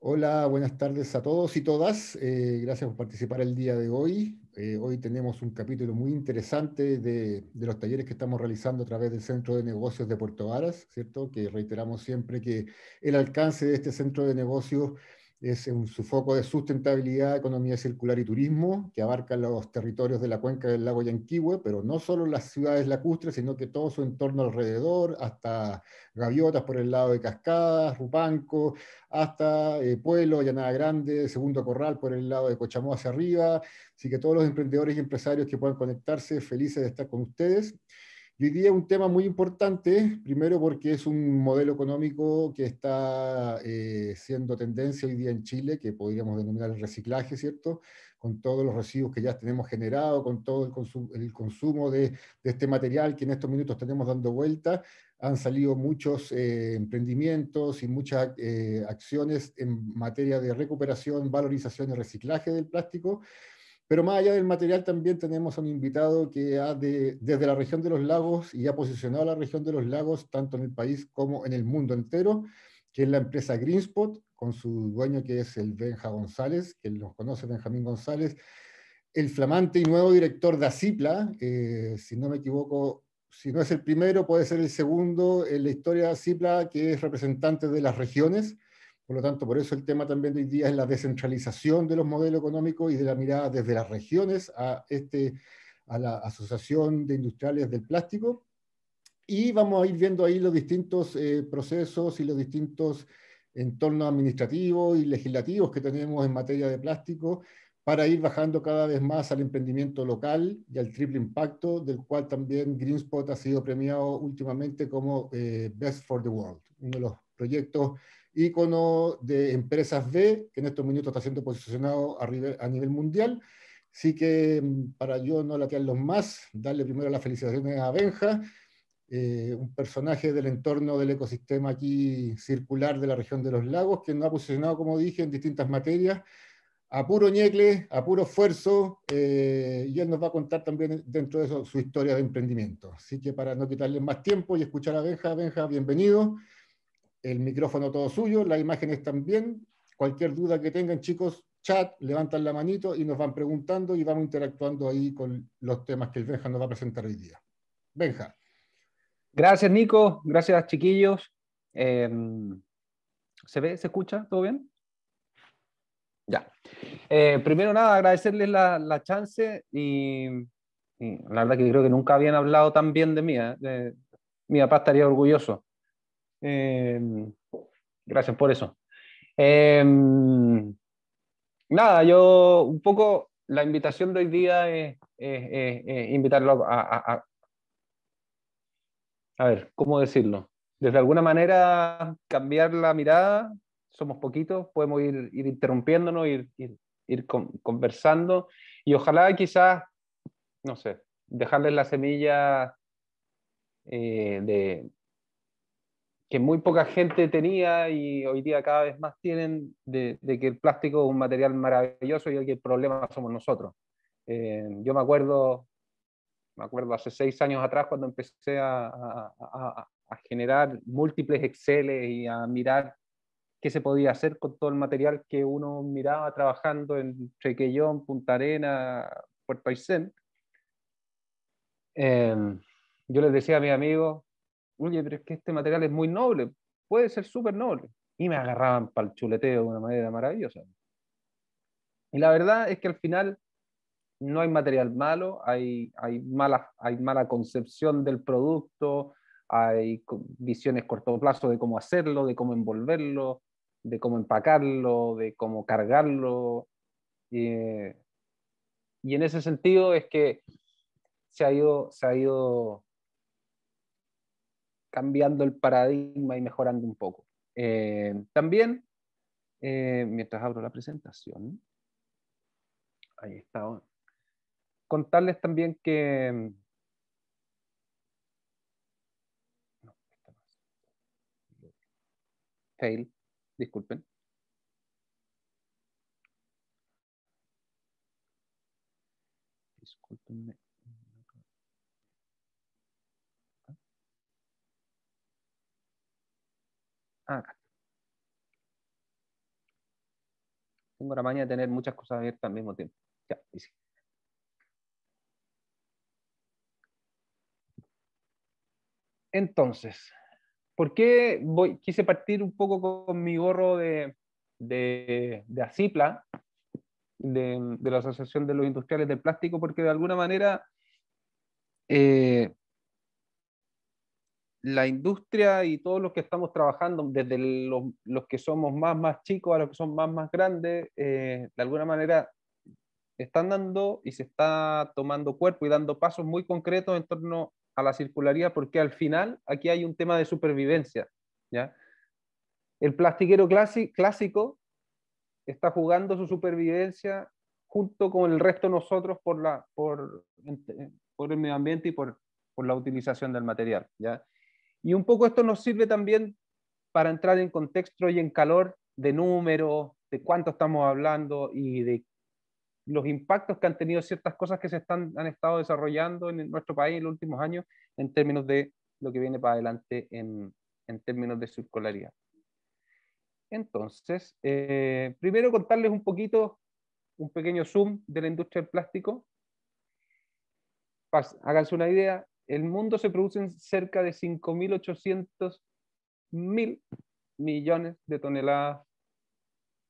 Hola, buenas tardes a todos y todas. Eh, gracias por participar el día de hoy. Eh, hoy tenemos un capítulo muy interesante de, de, los talleres que estamos realizando a través del Centro de Negocios de Puerto Varas, ¿cierto? Que reiteramos siempre que el alcance de este centro de negocios es un, su foco de sustentabilidad, economía circular y turismo, que abarca los territorios de la cuenca del lago Yanquihue, pero no solo las ciudades lacustres, sino que todo su entorno alrededor, hasta Gaviotas por el lado de Cascadas, Rupanco, hasta eh, Pueblo, Llanada Grande, Segundo Corral por el lado de Cochamó hacia arriba. Así que todos los emprendedores y empresarios que puedan conectarse, felices de estar con ustedes. Hoy día un tema muy importante, primero porque es un modelo económico que está eh, siendo tendencia hoy día en Chile, que podríamos denominar el reciclaje, ¿cierto? Con todos los residuos que ya tenemos generado, con todo el, consumo, el consumo de, de, este material que en estos minutos tenemos dando vuelta, han salido muchos eh, emprendimientos y muchas eh, acciones en materia de recuperación, valorización y reciclaje del plástico, pero más allá del material también tenemos a un invitado que ha de, desde la región de los lagos y ha posicionado a la región de los lagos tanto en el país como en el mundo entero, que es la empresa Greenspot, con su dueño que es el Benja González, que nos conoce Benjamín González, el flamante y nuevo director de ACIPLA, eh, si no me equivoco, si no es el primero, puede ser el segundo en la historia de ACIPLA, que es representante de las regiones, por lo tanto, por eso el tema también de hoy día es la descentralización de los modelos económicos y de la mirada desde las regiones a, este, a la Asociación de Industriales del Plástico. Y vamos a ir viendo ahí los distintos eh, procesos y los distintos entornos administrativos y legislativos que tenemos en materia de plástico para ir bajando cada vez más al emprendimiento local y al triple impacto, del cual también Greenspot ha sido premiado últimamente como eh, Best for the World, uno de los proyectos ícono de empresas B, que en estos minutos está siendo posicionado a, nivel mundial. Así que mm, para yo no latearlos más, darle primero las felicitaciones a Benja, eh, un personaje del entorno del ecosistema aquí circular de la región de los lagos, que nos ha posicionado, como dije, en distintas materias, a puro ñecle, a puro esfuerzo, eh, y él nos va a contar también dentro de eso su historia de emprendimiento. Así que para no quitarle más tiempo y escuchar a Benja, Benja, bienvenido el micrófono todo suyo, las imágenes también. Cualquier duda que tengan, chicos, chat, levantan la manito y nos van preguntando y vamos interactuando ahí con los temas que el Benja nos va a presentar hoy día. Benja. Gracias, Nico. Gracias, chiquillos. Em, ¿Se ve? ¿Se escucha? ¿Todo bien? Ya. Eh, primero nada, agradecerles la, chance y, la verdad que creo que nunca habían hablado tan bien de mí. ¿eh? mi papá estaría orgulloso. Em, gracias por eso. Em, nada, yo un poco la invitación de hoy día es, invitarlo a, a, ver, ¿cómo decirlo? Desde alguna manera cambiar la mirada, somos poquitos, podemos ir, ir interrumpiéndonos, ir, ir, conversando y ojalá quizás, no sé, dejarles la semilla eh, de, que muy poca gente tenía y hoy día cada vez más tienen de, que el plástico es un material maravilloso y que el problema somos nosotros. Eh, yo me acuerdo, me acuerdo hace seis años atrás cuando empecé a, generar múltiples Excel y a mirar qué se podía hacer con todo el material que uno miraba trabajando en Chequellón, Punta Arena, Puerto Aysén. Eh, yo les decía a mis amigos, oye, pero es que este material es muy noble, puede ser súper noble. Y me agarraban para el chuleteo de una manera maravillosa. Y la verdad es que al final no hay material malo, hay, hay, mala, hay mala concepción del producto, hay visiones corto plazo de cómo hacerlo, de cómo envolverlo, de cómo empacarlo, de cómo cargarlo. y en ese sentido es que se ha ido, se ha ido cambiando el paradigma y mejorando un poco. Eh, también, eh, mientras abro la presentación, ahí está, contarles también que... Fail, disculpen. Disculpenme. Acá. Tengo la maña de tener muchas cosas abiertas al mismo tiempo. Ya, y sí. Entonces, ¿por qué quise partir un poco con mi gorro de, de, de ACIPLA, de, de, la Asociación de los Industriales del Plástico? Porque de alguna manera eh, la industria y todos los que estamos trabajando, desde los, que somos más, más chicos a los que son más, más grandes, eh, de alguna manera están dando y se está tomando cuerpo y dando pasos muy concretos en torno a la circularidad, porque al final aquí hay un tema de supervivencia. ¿ya? El plastiquero clásico está jugando su supervivencia junto con el resto de nosotros por, la, por, por el medio ambiente y por, por la utilización del material. ¿ya? Y un poco esto nos sirve también para entrar en contexto y en calor de números, de cuánto estamos hablando y de los impactos que han tenido ciertas cosas que se están, han estado desarrollando en nuestro país en los últimos años en términos de lo que viene para adelante en, en términos de circularidad. Entonces, eh, primero contarles un poquito, un pequeño zoom de la industria del plástico. Háganse una idea, el mundo se producen cerca de 5.800 mil millones de toneladas,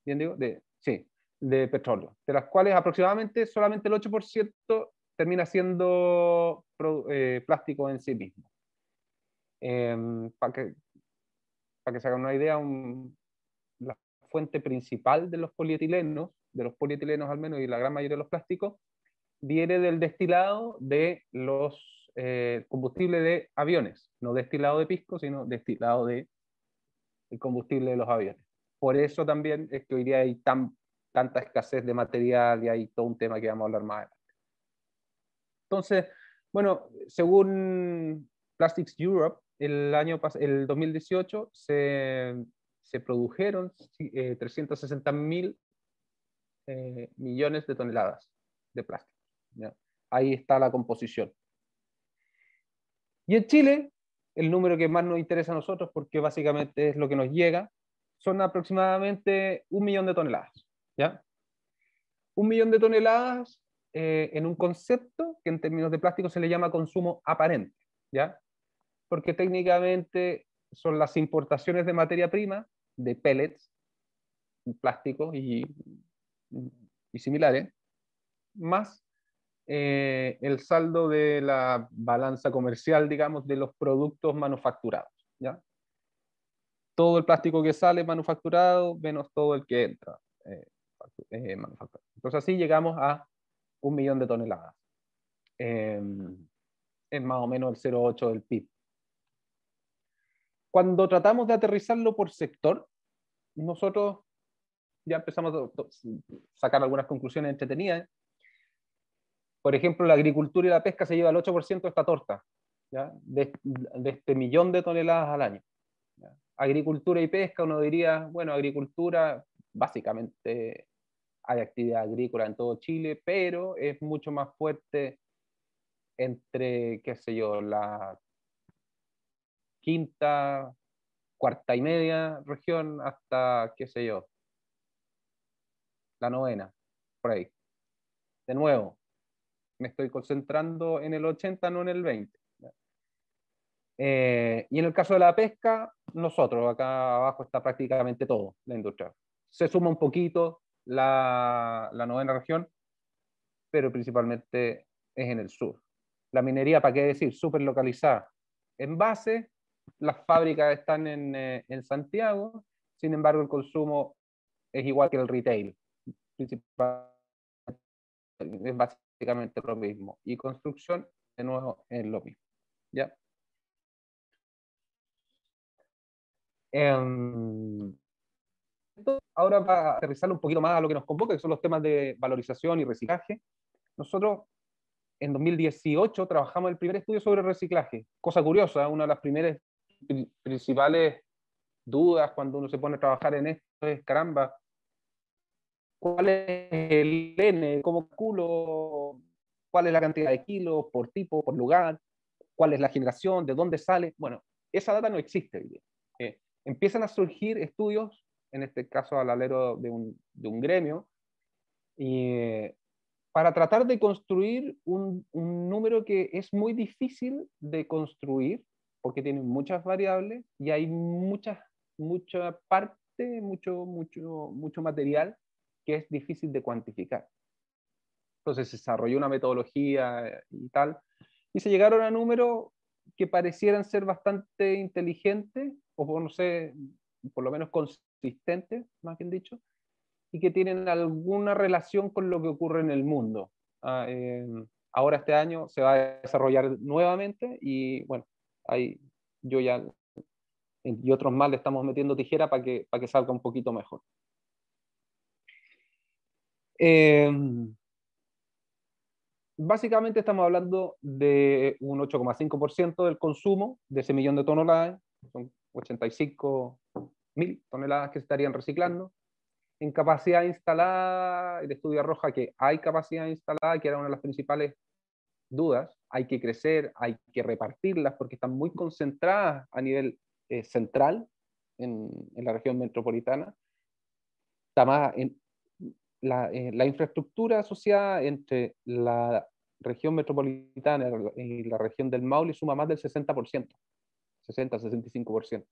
¿bien digo? De, sí, de petróleo, de las cuales aproximadamente solamente el 8% termina siendo eh, plástico en sí mismo. Eh, para, que, para que se hagan una idea, un, la fuente principal de los polietilenos, de los polietilenos al menos y la gran mayoría de los plásticos, viene del destilado de los eh, combustible de aviones, no destilado de pisco, sino destilado de el combustible de los aviones. Por eso también es que hoy día hay tan, tanta escasez de material y hay todo un tema que vamos a hablar más adelante. Entonces, bueno, según Plastics Europe, el año el 2018 se, se produjeron 360 eh, mil eh, millones de toneladas de plástico. Ahí está la composición. Y en Chile, el número que más nos interesa a nosotros, porque básicamente es lo que nos llega, son aproximadamente un millón de toneladas. ¿ya? Un millón de toneladas eh, en un concepto que en términos de plástico se le llama consumo aparente, ¿ya? Porque técnicamente son las importaciones de materia prima, de pellets, plásticos y, y similares, más eh, el saldo de la balanza comercial, digamos, de los productos manufacturados. ¿ya? Todo el plástico que sale manufacturado menos todo el que entra eh, eh. Entonces así llegamos a un millón de toneladas. Em, es más o menos el 0,8 del PIB. Cuando tratamos de aterrizarlo por sector, nosotros ya empezamos a sacar algunas conclusiones entretenidas por ejemplo, la agricultura y la pesca se lleva el 8% de esta torta, De, este millón de toneladas al año. Agricultura y pesca, uno diría, bueno, agricultura, básicamente hay actividad agrícola en todo Chile, pero es mucho más fuerte entre, qué sé yo, la quinta, cuarta y media región hasta, qué sé yo, la novena, por ahí. De nuevo, me estoy concentrando en el 80, no en el 20. Eh, y en el caso de la pesca, nosotros, acá abajo está prácticamente todo, la industria. Se suma un poquito la, la novena región, pero principalmente es en el sur. La minería, ¿para qué decir? Súper localizada. En base, las fábricas están en, eh, en, Santiago, sin embargo el consumo es igual que el retail. Principal, es básicamente lo mismo. Y construcción, de nuevo, es lo mismo. ¿Ya? Em, ahora para aterrizar un poquito más a lo que nos convoca, que son los temas de valorización y reciclaje. Nosotros en 2018 trabajamos el primer estudio sobre reciclaje. Cosa curiosa, una de las primeras principales dudas cuando uno se pone a trabajar en esto es, caramba, cuál es el N, cómo calculo, cuál es la cantidad de kilos por tipo, por lugar, cuál es la generación, de dónde sale. Bueno, esa data no existe. Eh, empiezan a surgir estudios, en este caso al alero de un, de un gremio, y, para tratar de construir un, un, número que es muy difícil de construir, porque tiene muchas variables y hay muchas, mucha parte, mucho, mucho, mucho material que es difícil de cuantificar. Entonces se desarrolló una metodología y tal, y se llegaron a números que parecieran ser bastante inteligentes, o no sé, por lo menos consistentes, más bien dicho, y que tienen alguna relación con lo que ocurre en el mundo. Ah, ahora este año se va a desarrollar nuevamente y bueno, ahí yo ya y otros más le estamos metiendo tijera para que, para que salga un poquito mejor. Eh, básicamente estamos hablando de un 8,5% del consumo de ese millón de toneladas, son 85 mil toneladas que se estarían reciclando. En capacidad instalada, el estudio arroja que hay capacidad instalada, que era una de las principales dudas, hay que crecer, hay que repartirlas porque están muy concentradas a nivel eh, central en, en, la región metropolitana. Está más en, la, eh, la, infraestructura asociada entre la región metropolitana y la región del Maule suma más del 60%, 60-65%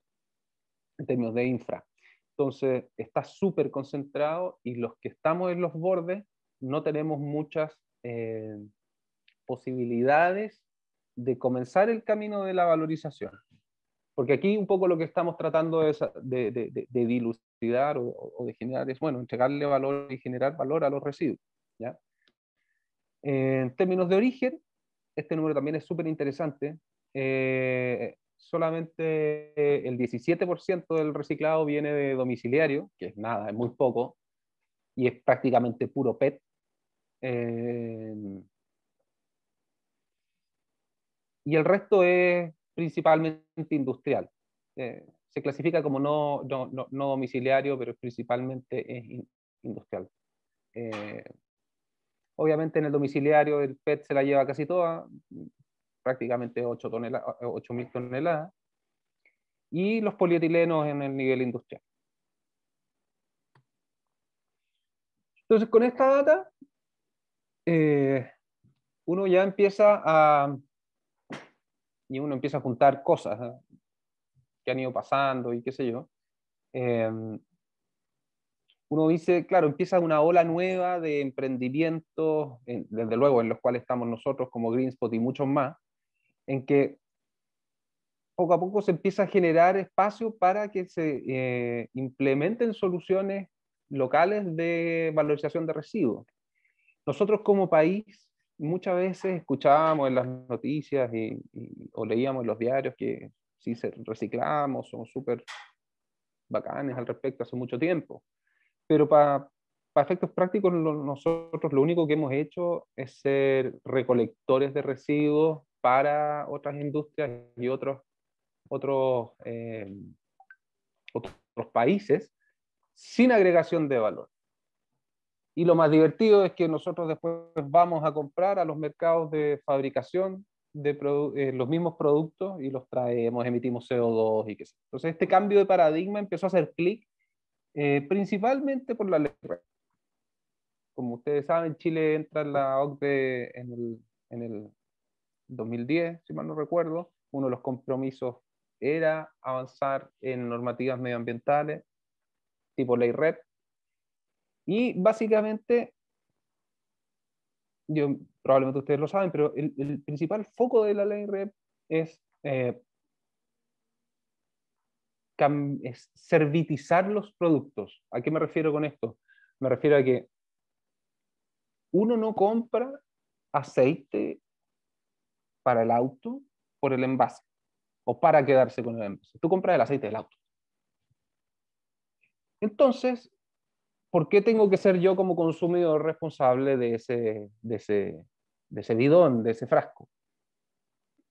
en términos de infra. Entonces está súper concentrado y los que estamos en los bordes no tenemos muchas eh, posibilidades de comenzar el camino de la valorización. Porque aquí un poco lo que estamos tratando es de, de, de dilucidar o, o, de generar es, bueno, entregarle valor y generar valor a los residuos. ¿ya? En términos de origen, este número también es súper interesante. Eh, solamente el 17% del reciclado viene de domiciliario, que es nada, es muy poco, y es prácticamente puro PET. Eh, y el resto es principalmente industrial. Eh, se clasifica como no, no, no, domiciliario, pero principalmente es industrial. Eh, obviamente en el domiciliario el PET se la lleva casi toda, prácticamente 8 toneladas, 8.000 toneladas, y los polietilenos en el nivel industrial. Entonces, con esta data, eh, uno ya empieza a, y uno empieza a juntar cosas ¿eh? Que han ido pasando y qué sé yo, eh, uno dice, claro, empieza una ola nueva de emprendimientos, desde luego en los cuales estamos nosotros como Greenspot y muchos más, en que poco a poco se empieza a generar espacio para que se eh, implementen soluciones locales de valorización de residuos. Nosotros como país muchas veces escuchábamos en las noticias y, o leíamos en los diarios que si se reciclamos, son súper bacanes al respecto hace mucho tiempo. Pero para efectos prácticos, nosotros lo único que hemos hecho es ser recolectores de residuos para otras industrias y otros, otros, eh, otros países sin agregación de valor. Y lo más divertido es que nosotros después vamos a comprar a los mercados de fabricación de eh, los mismos productos y los traemos, emitimos CO2 y qué sé. Entonces este cambio de paradigma empezó a hacer clic eh, principalmente por la ley. Como ustedes saben, Chile entra en la OCDE en el, en el 2010, si mal no recuerdo. Uno de los compromisos era avanzar en normativas medioambientales tipo ley RED y básicamente, yo, probablemente ustedes lo saben, pero el, principal foco de la ley REP es, eh, es servitizar los productos. ¿A qué me refiero con esto? Me refiero a que uno no compra aceite para el auto por el envase o para quedarse con el envase. Tú compras el aceite del auto. Entonces, ¿por qué tengo que ser yo como consumidor responsable de ese, de ese, de ese bidón, de ese frasco?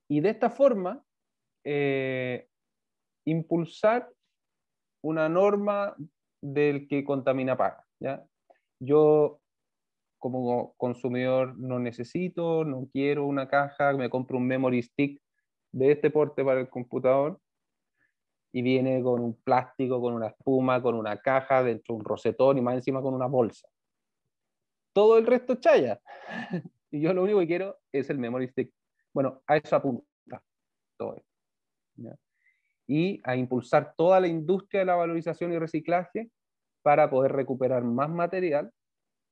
Y de esta forma, eh, impulsar una norma del que contamina paga. ¿ya? Yo como consumidor no necesito, no quiero una caja, me compro un memory stick de este porte para el computador y viene con un plástico, con una espuma, con una caja, dentro de un rosetón y más encima con una bolsa. Todo el resto es chaya. y yo lo único que quiero es el memory stick. Bueno, a eso apunta todo Y a impulsar toda la industria de la valorización y reciclaje para poder recuperar más material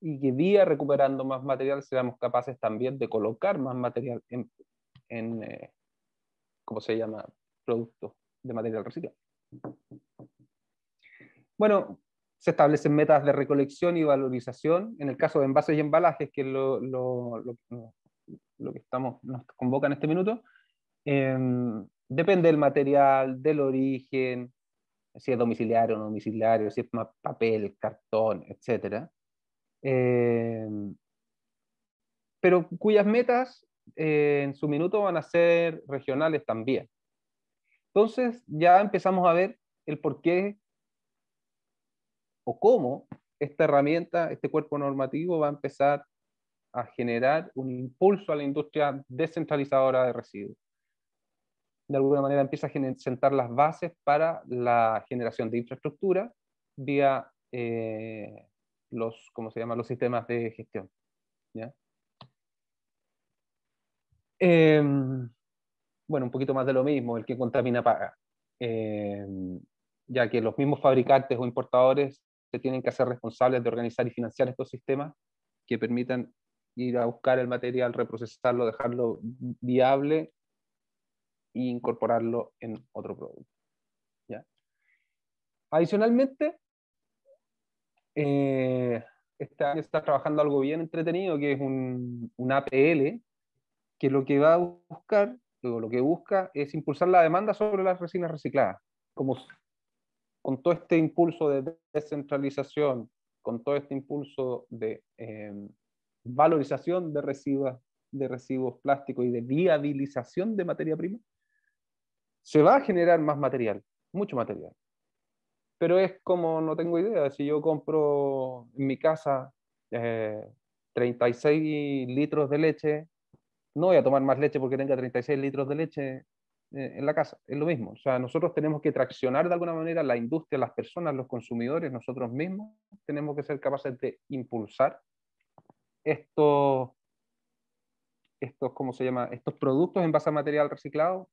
y que día recuperando más material seamos capaces también de colocar más material en, en eh, ¿cómo se llama? Productos de material reciclado. Bueno, se establecen metas de recolección y valorización. En el caso de envases y embalajes, que es lo, lo, lo, que estamos, nos convoca en este minuto, em, depende del material, del origen, si es domiciliario o no domiciliario, si es papel, cartón, etc. Em, pero cuyas metas eh, en su minuto van a ser regionales también. Entonces ya empezamos a ver el por qué o cómo esta herramienta, este cuerpo normativo va a empezar a generar un impulso a la industria descentralizadora de residuos. De alguna manera empieza a sentar las bases para la generación de infraestructura vía eh, los, ¿cómo se llama? los sistemas de gestión. Em, bueno, un poquito más de lo mismo, el que contamina paga. Em, ya que los mismos fabricantes o importadores se tienen que hacer responsables de organizar y financiar estos sistemas que permitan ir a buscar el material, reprocesarlo, dejarlo viable e incorporarlo en otro producto. ¿ya? Adicionalmente, eh, este año está trabajando algo bien entretenido, que es un, un APL, que lo que va a buscar, lo que busca es impulsar la demanda sobre las resinas recicladas, como con todo este impulso de descentralización, con todo este impulso de em, valorización de residuos, de residuos plásticos y de viabilización de materia prima, se va a generar más material, mucho material. Pero es como, no tengo idea, si yo compro en mi casa 36 eh, litros de leche, no voy a tomar más leche porque tenga 36 litros de leche eh, en la casa. Es lo mismo. O sea, nosotros tenemos que traccionar de alguna manera la industria, las personas, los consumidores, nosotros mismos. Tenemos que ser capaces de impulsar estos, estos ¿cómo se llama? Estos productos en base a material reciclado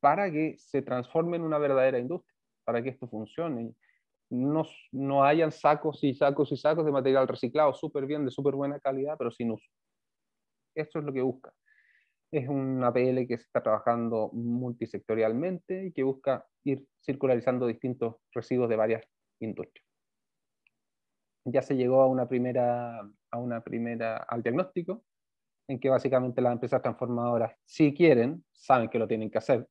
para que se transformen en una verdadera industria, para que esto funcione. No, no hayan sacos y sacos y sacos de material reciclado súper bien, de súper buena calidad, pero sin uso. Esto es lo que busca. Es una APL que se está trabajando multisectorialmente y que busca ir circularizando distintos residuos de varias industrias. Ya se llegó a una primera, a una primera, al diagnóstico, en que básicamente las empresas transformadoras, si quieren, saben que lo tienen que hacer.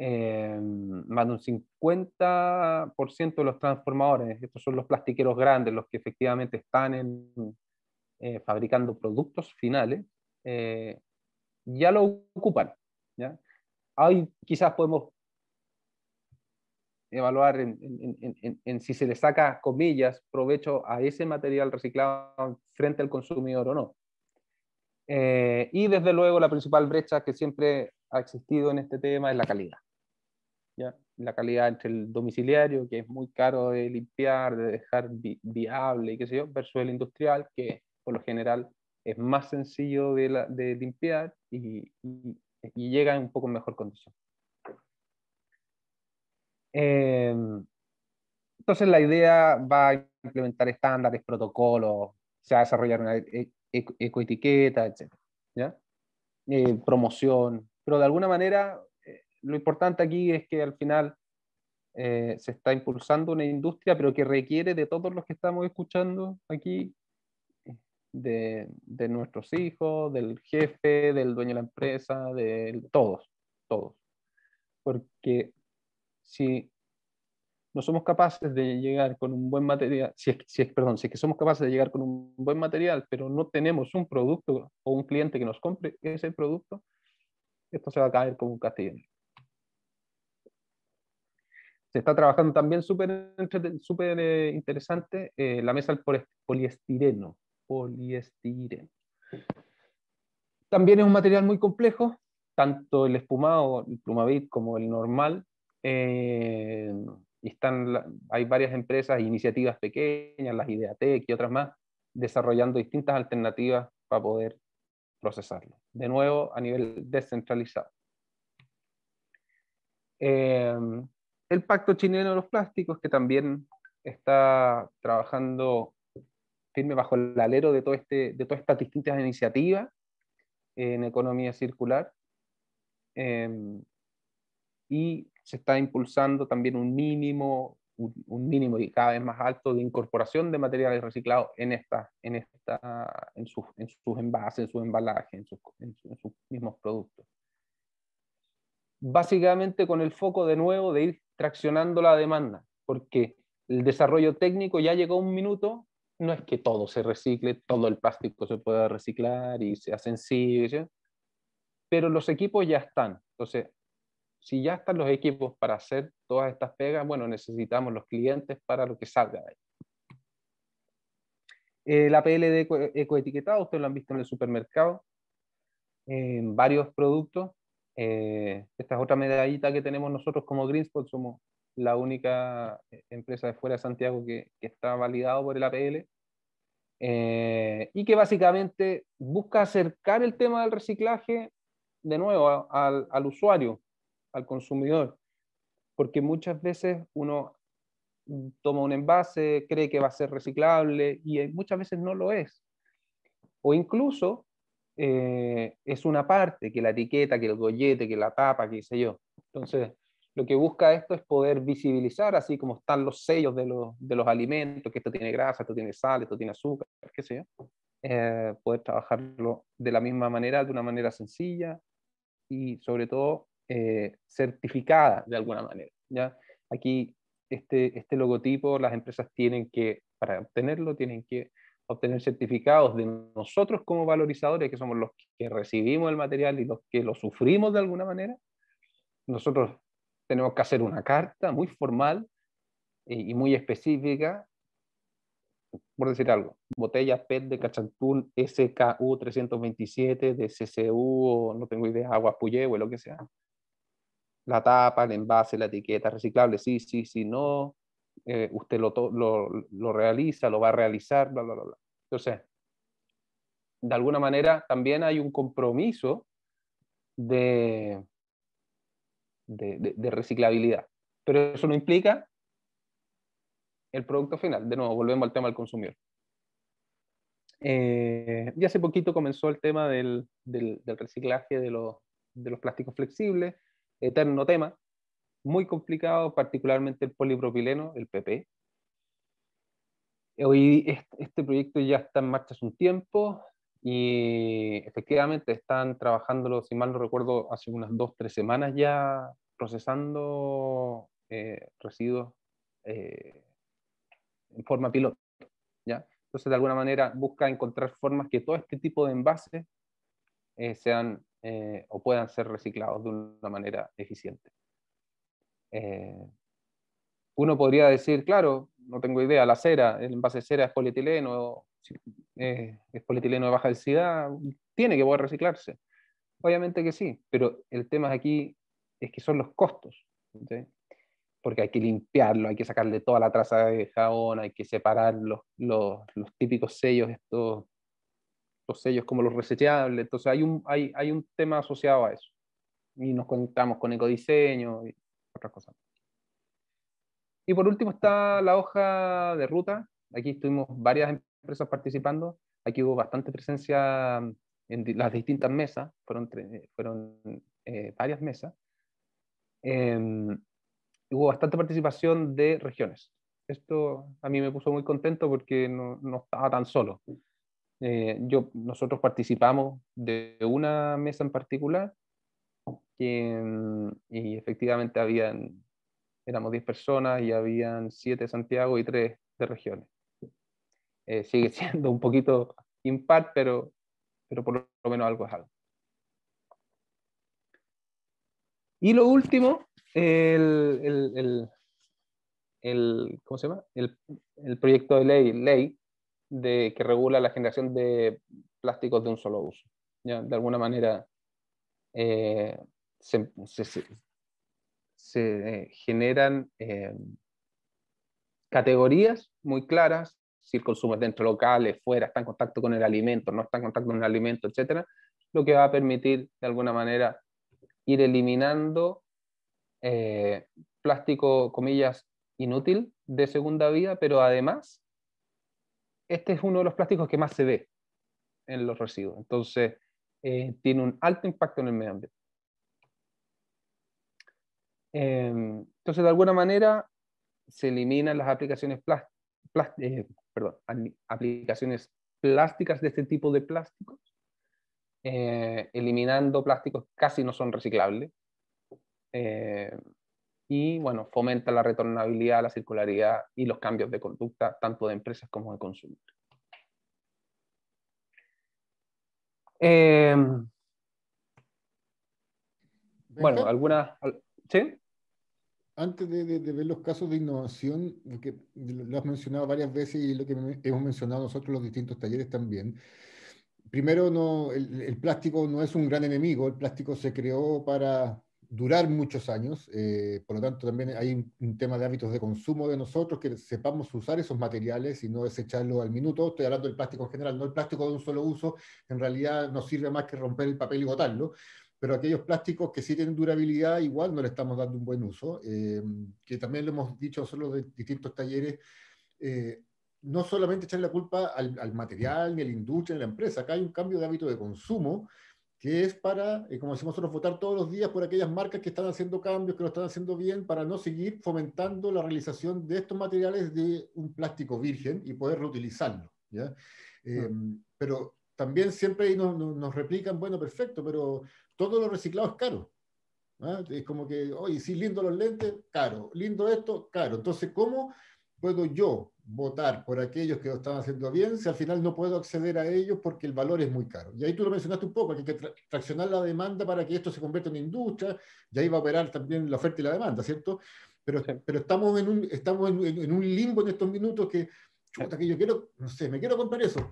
Eh, más de un 50% de los transformadores, estos son los plastiqueros grandes, los que efectivamente están en, eh, fabricando productos finales, eh, ya lo ocupan. ¿ya? Ahí quizás podemos evaluar en, si se le saca, comillas, provecho a ese material reciclado frente al consumidor o no. Eh, y desde luego la principal brecha que siempre ha existido en este tema es la calidad. ¿ya? La calidad entre el domiciliario, que es muy caro de limpiar, de dejar viable y qué sé yo, versus el industrial, que por lo general es más sencillo de, limpiar y, llega en un poco mejor condición. Em, entonces la idea va a implementar estándares, protocolos, se va a desarrollar una e, e, ecoetiqueta, etc. ¿ya? Eh, promoción, pero de alguna manera eh, lo importante aquí es que al final eh, se está impulsando una industria, pero que requiere de todos los que estamos escuchando aquí de, de, nuestros hijos, del jefe, del dueño de la empresa, de todos, todos. Porque si no somos capaces de llegar con un buen material, si es, si es, perdón, si es que somos capaces de llegar con un buen material, pero no tenemos un producto o un cliente que nos compre ese producto, esto se va a caer como un castillo. Se está trabajando también súper eh, interesante eh, la mesa del poliestireno poliestireno. También es un material muy complejo, tanto el espumado, el plumavit, como el normal, Eh, están, hay varias empresas, iniciativas pequeñas, las Ideatec y otras más, desarrollando distintas alternativas para poder procesarlo. De nuevo, a nivel descentralizado. Eh, el Pacto Chileno de los Plásticos, que también está trabajando firme bajo el alero de, todo este, de todas estas distintas iniciativas en economía circular. Em, y se está impulsando también un mínimo, un, mínimo y cada vez más alto de incorporación de materiales reciclados en, esta, en, esta, en, sus, en sus envases, en su embalaje, en sus, en sus mismos productos. Básicamente con el foco de nuevo de ir traccionando la demanda, porque el desarrollo técnico ya llegó a un minuto, no es que todo se recicle, todo el plástico se pueda reciclar y sea sencillo, pero los equipos ya están. Entonces, si ya están los equipos para hacer todas estas pegas, bueno, necesitamos los clientes para lo que salga de ahí. El APL de ecoetiquetado, ustedes lo han visto en el supermercado, en varios productos. Eh, esta es otra medallita que tenemos nosotros como Greenspot, somos la única eh, empresa de fuera de Santiago que, está validado por el APL, eh, y que básicamente busca acercar el tema del reciclaje de nuevo al, usuario, al consumidor, porque muchas veces uno toma un envase, cree que va a ser reciclable y muchas veces no lo es. O incluso eh, es una parte, que la etiqueta, que el gollete, que la tapa, qué sé yo. Entonces, lo que busca esto es poder visibilizar, así como están los sellos de los, de los alimentos, que esto tiene grasa, esto tiene sal, esto tiene azúcar, qué sé yo, eh, poder trabajarlo de la misma manera, de una manera sencilla y sobre todo eh, certificada de alguna manera. ¿ya? Aquí este, este logotipo las empresas tienen que, para obtenerlo, tienen que obtener certificados de nosotros como valorizadores, que somos los que recibimos el material y los que lo sufrimos de alguna manera. Nosotros tenemos que hacer una carta muy formal y muy específica, por decir algo, botella PET de Cachantún SKU 327 de CCU o no tengo idea, agua Puyehue o lo que sea. La tapa, el envase, la etiqueta reciclable, sí, sí, sí, no. Eh, usted lo, lo, lo, realiza, lo va a realizar, bla, bla, bla. Entonces, de alguna manera también hay un compromiso de, de, reciclabilidad. Pero eso no implica el producto final. De nuevo, volvemos al tema del consumidor. Eh, y hace poquito comenzó el tema del, reciclaje de los, de los, plásticos flexibles, eterno tema, muy complicado, particularmente el polipropileno, el PP. Hoy este proyecto ya está en marcha hace un tiempo y efectivamente están trabajándolo, si mal no recuerdo, hace unas dos, tres semanas ya procesando eh, residuos eh, en forma piloto. ¿ya? Entonces, de alguna manera, busca encontrar formas que todo este tipo de envases eh, sean o puedan ser reciclados de una manera eficiente. uno podría decir, claro, no tengo idea, la cera, el envase de cera es polietileno, es polietileno de baja densidad, tiene que poder reciclarse. Obviamente que sí, pero el tema aquí es que son los costos. Porque hay que limpiarlo, hay que sacarle toda la traza de jabón, hay que separar los, los, los típicos sellos, estos los sellos como los resechables. Entonces hay un, hay, hay un tema asociado a eso. Y nos conectamos con ecodiseño y otras cosas. Y por último está la hoja de ruta. Aquí estuvimos varias empresas participando. Aquí hubo bastante presencia en las distintas mesas, fueron, fueron eh, varias mesas. Em, hubo bastante participación de regiones. Esto a mí me puso muy contento porque no, no estaba tan solo. Eh, yo, nosotros participamos de una mesa en particular y efectivamente habían, éramos 10 personas y habían 7 de Santiago y 3 de regiones. Eh, sigue siendo un poquito impar, pero, pero por lo menos algo es algo. Y lo último, el, el, el, ¿cómo se llama? El, proyecto de ley, ley de, que regula la generación de plásticos de un solo uso. ¿ya? De alguna manera eh, se, se generan categorías muy claras, si el consumo es dentro locales, fuera, está en contacto con el alimento, no está en contacto con el alimento, etcétera, lo que va a permitir de alguna manera ir eliminando eh, plástico, comillas, inútil de segunda vida, pero además, este es uno de los plásticos que más se ve en los residuos. Entonces, eh, tiene un alto impacto en el medio ambiente. Em, entonces, de alguna manera, se eliminan las aplicaciones plásticas eh, perdón, aplicaciones plásticas de este tipo de plásticos, eh, eliminando plásticos que casi no son reciclables. Eh, y bueno, fomenta la retornabilidad, la circularidad y los cambios de conducta tanto de empresas como de consumidores. bueno, algunas... ¿Sí? Antes de, ver los casos de innovación, que lo has mencionado varias veces y lo que hemos mencionado nosotros los distintos talleres también. Primero, no, el, plástico no es un gran enemigo, el plástico se creó para durar muchos años, eh, por lo tanto también hay un, tema de hábitos de consumo de nosotros, que sepamos usar esos materiales y no desecharlos al minuto. Estoy hablando del plástico en general, no el plástico de un solo uso, en realidad no sirve más que romper el papel y botarlo pero aquellos plásticos que sí tienen durabilidad, igual no le estamos dando un buen uso, eh, que también lo hemos dicho solo de distintos talleres, eh, no solamente echar la culpa al, material, ni a la industria, ni a la empresa, acá hay un cambio de hábito de consumo que es para, eh, como decimos nosotros, votar todos los días por aquellas marcas que están haciendo cambios, que lo están haciendo bien, para no seguir fomentando la realización de estos materiales de un plástico virgen y poder reutilizarlo. ¿ya? Pero también siempre nos, nos, replican, bueno, perfecto, pero todo lo reciclado es caro. ¿ah? Es como que, oye, sí, lindo los lentes, caro, lindo esto, caro. Entonces, ¿cómo puedo yo votar por aquellos que lo están haciendo bien si al final no puedo acceder a ellos porque el valor es muy caro? Y ahí tú lo mencionaste un poco, hay que traccionar la demanda para que esto se convierta en industria, y ahí va a operar también la oferta y la demanda, ¿cierto? Pero, pero estamos, en un, estamos en, un limbo en estos minutos que, chuta, que yo quiero, no sé, me quiero comprar eso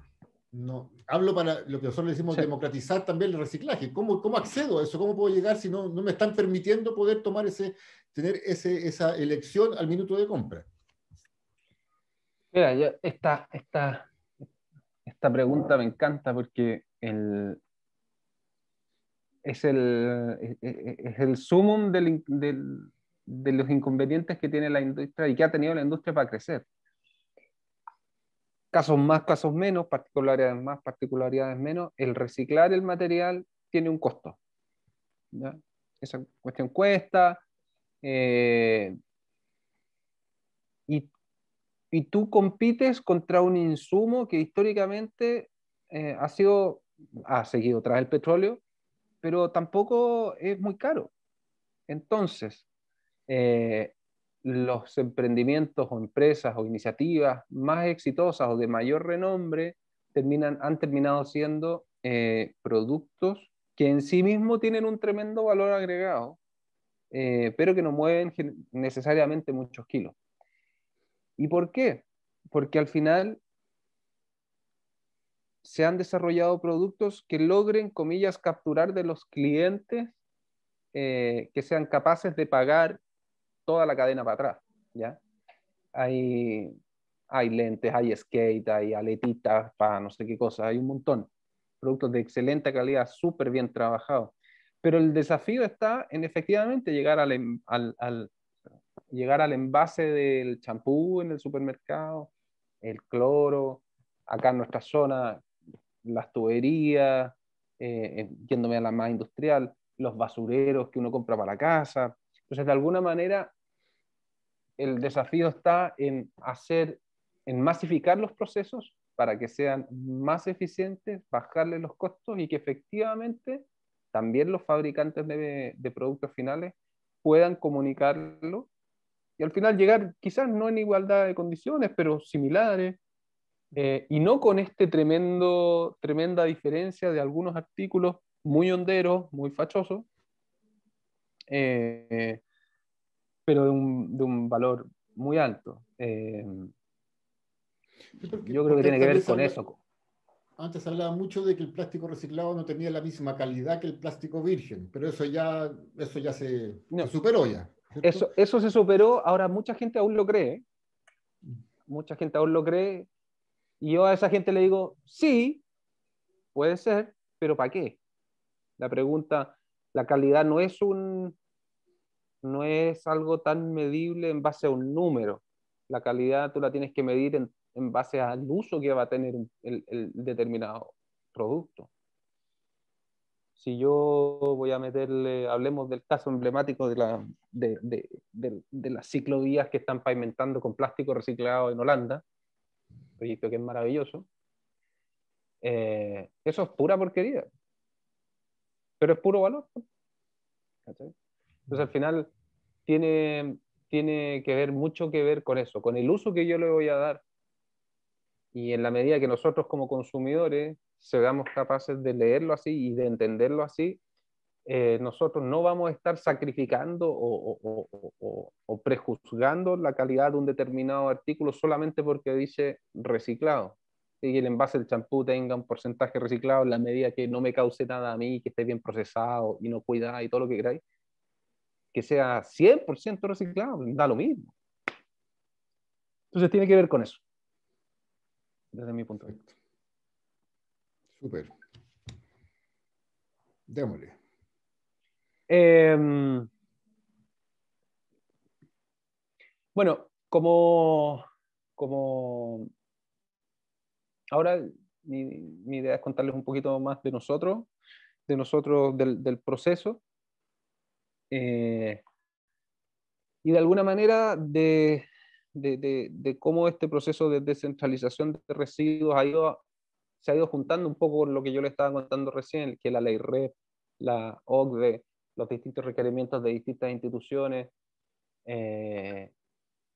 no, hablo para lo que nosotros decimos democratizar también el reciclaje. ¿Cómo, ¿Cómo accedo a eso? ¿Cómo puedo llegar si no, no me están permitiendo poder tomar ese, tener ese, esa elección al minuto de compra? Mira, esta, esta, esta pregunta me encanta porque el, es el, es el sumum del, del, de los inconvenientes que tiene la industria y que ha tenido la industria para crecer casos más, casos menos, particularidades más, particularidades menos, el reciclar el material tiene un costo. Esa cuestión cuesta. Eh, y, y, tú compites contra un insumo que históricamente eh, ha sido, ha seguido tras el petróleo, pero tampoco es muy caro. Entonces, eh, los emprendimientos o empresas o iniciativas más exitosas o de mayor renombre terminan, han terminado siendo eh, productos que en sí mismos tienen un tremendo valor agregado, eh, pero que no mueven necesariamente muchos kilos. ¿Y por qué? Porque al final se han desarrollado productos que logren, comillas, capturar de los clientes eh, que sean capaces de pagar toda la cadena para atrás, ¿ya? Hay, hay lentes, hay skate, hay aletitas para no sé qué cosa, hay un montón. Productos de excelente calidad, súper bien trabajados. Pero el desafío está en efectivamente llegar al, al, llegar al envase del champú en el supermercado, el cloro, acá en nuestra zona, las tuberías, eh, yéndome a la más industrial, los basureros que uno compra para la casa. Entonces, de alguna manera, el desafío está en hacer, en masificar los procesos para que sean más eficientes, bajarle los costos y que efectivamente también los fabricantes de, productos finales puedan comunicarlo y al final llegar quizás no en igualdad de condiciones, pero similares, eh, y no con este tremendo, tremenda diferencia de algunos artículos muy honderos, muy fachosos, eh, pero de un, de un valor muy alto. Eh, yo creo que tiene que ver con eso. Antes hablaba mucho de que el plástico reciclado no tenía la misma calidad que el plástico virgen, pero eso ya, eso ya se, superó ya. Eso, eso se superó, ahora mucha gente aún lo cree. Mucha gente aún lo cree. Y yo a esa gente le digo, sí, puede ser, pero ¿para qué? La pregunta, la calidad no es un no es algo tan medible en base a un número. La calidad tú la tienes que medir en, en base al uso que va a tener el, el determinado producto si yo voy a meterle, hablemos del caso emblemático de, la, de, de, de, las ciclovías que están pavimentando con plástico reciclado en Holanda, proyecto que es maravilloso, eh, eso es pura porquería, pero es puro valor. Entonces al final tiene, tiene que ver mucho que ver con eso, con el uso que yo le voy a dar. Y en la medida que nosotros como consumidores seamos capaces de leerlo así y de entenderlo así, eh, nosotros no vamos a estar sacrificando o, o, o, prejuzgando la calidad de un determinado artículo solamente porque dice reciclado. Y el envase del champú tenga un porcentaje reciclado en la medida que no me cause nada a mí, que esté bien procesado y no cuida y todo lo que queráis, que sea 100% reciclado, da lo mismo. Entonces tiene que ver con eso, desde mi punto de vista. Súper. Démosle. Em, bueno, como, como ahora mi, idea es contarles un poquito más de nosotros, de nosotros, del, proceso. Eh, y de alguna manera de, de, de, cómo este proceso de descentralización de residuos ha ido se ha ido juntando un poco con lo que yo le estaba contando recién, que la ley REP, la OCDE, los distintos requerimientos de distintas instituciones, eh,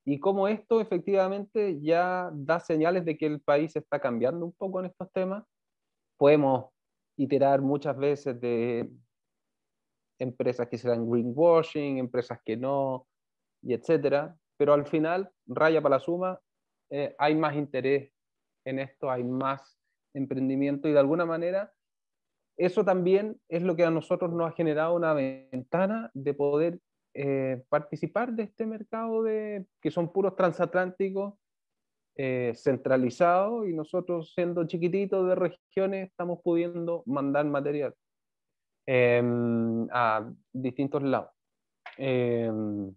y cómo esto efectivamente ya da señales de que el país está cambiando un poco en estos temas. Podemos iterar muchas veces de empresas que serán greenwashing, empresas que no, y etcétera, pero al final, raya para la suma, eh, hay más interés en esto, hay más emprendimiento y de alguna manera eso también es lo que a nosotros nos ha generado una ventana de poder eh, participar de este mercado de, que son puros transatlánticos eh, centralizados y nosotros siendo chiquititos de regiones estamos pudiendo mandar material em, a distintos lados. Em,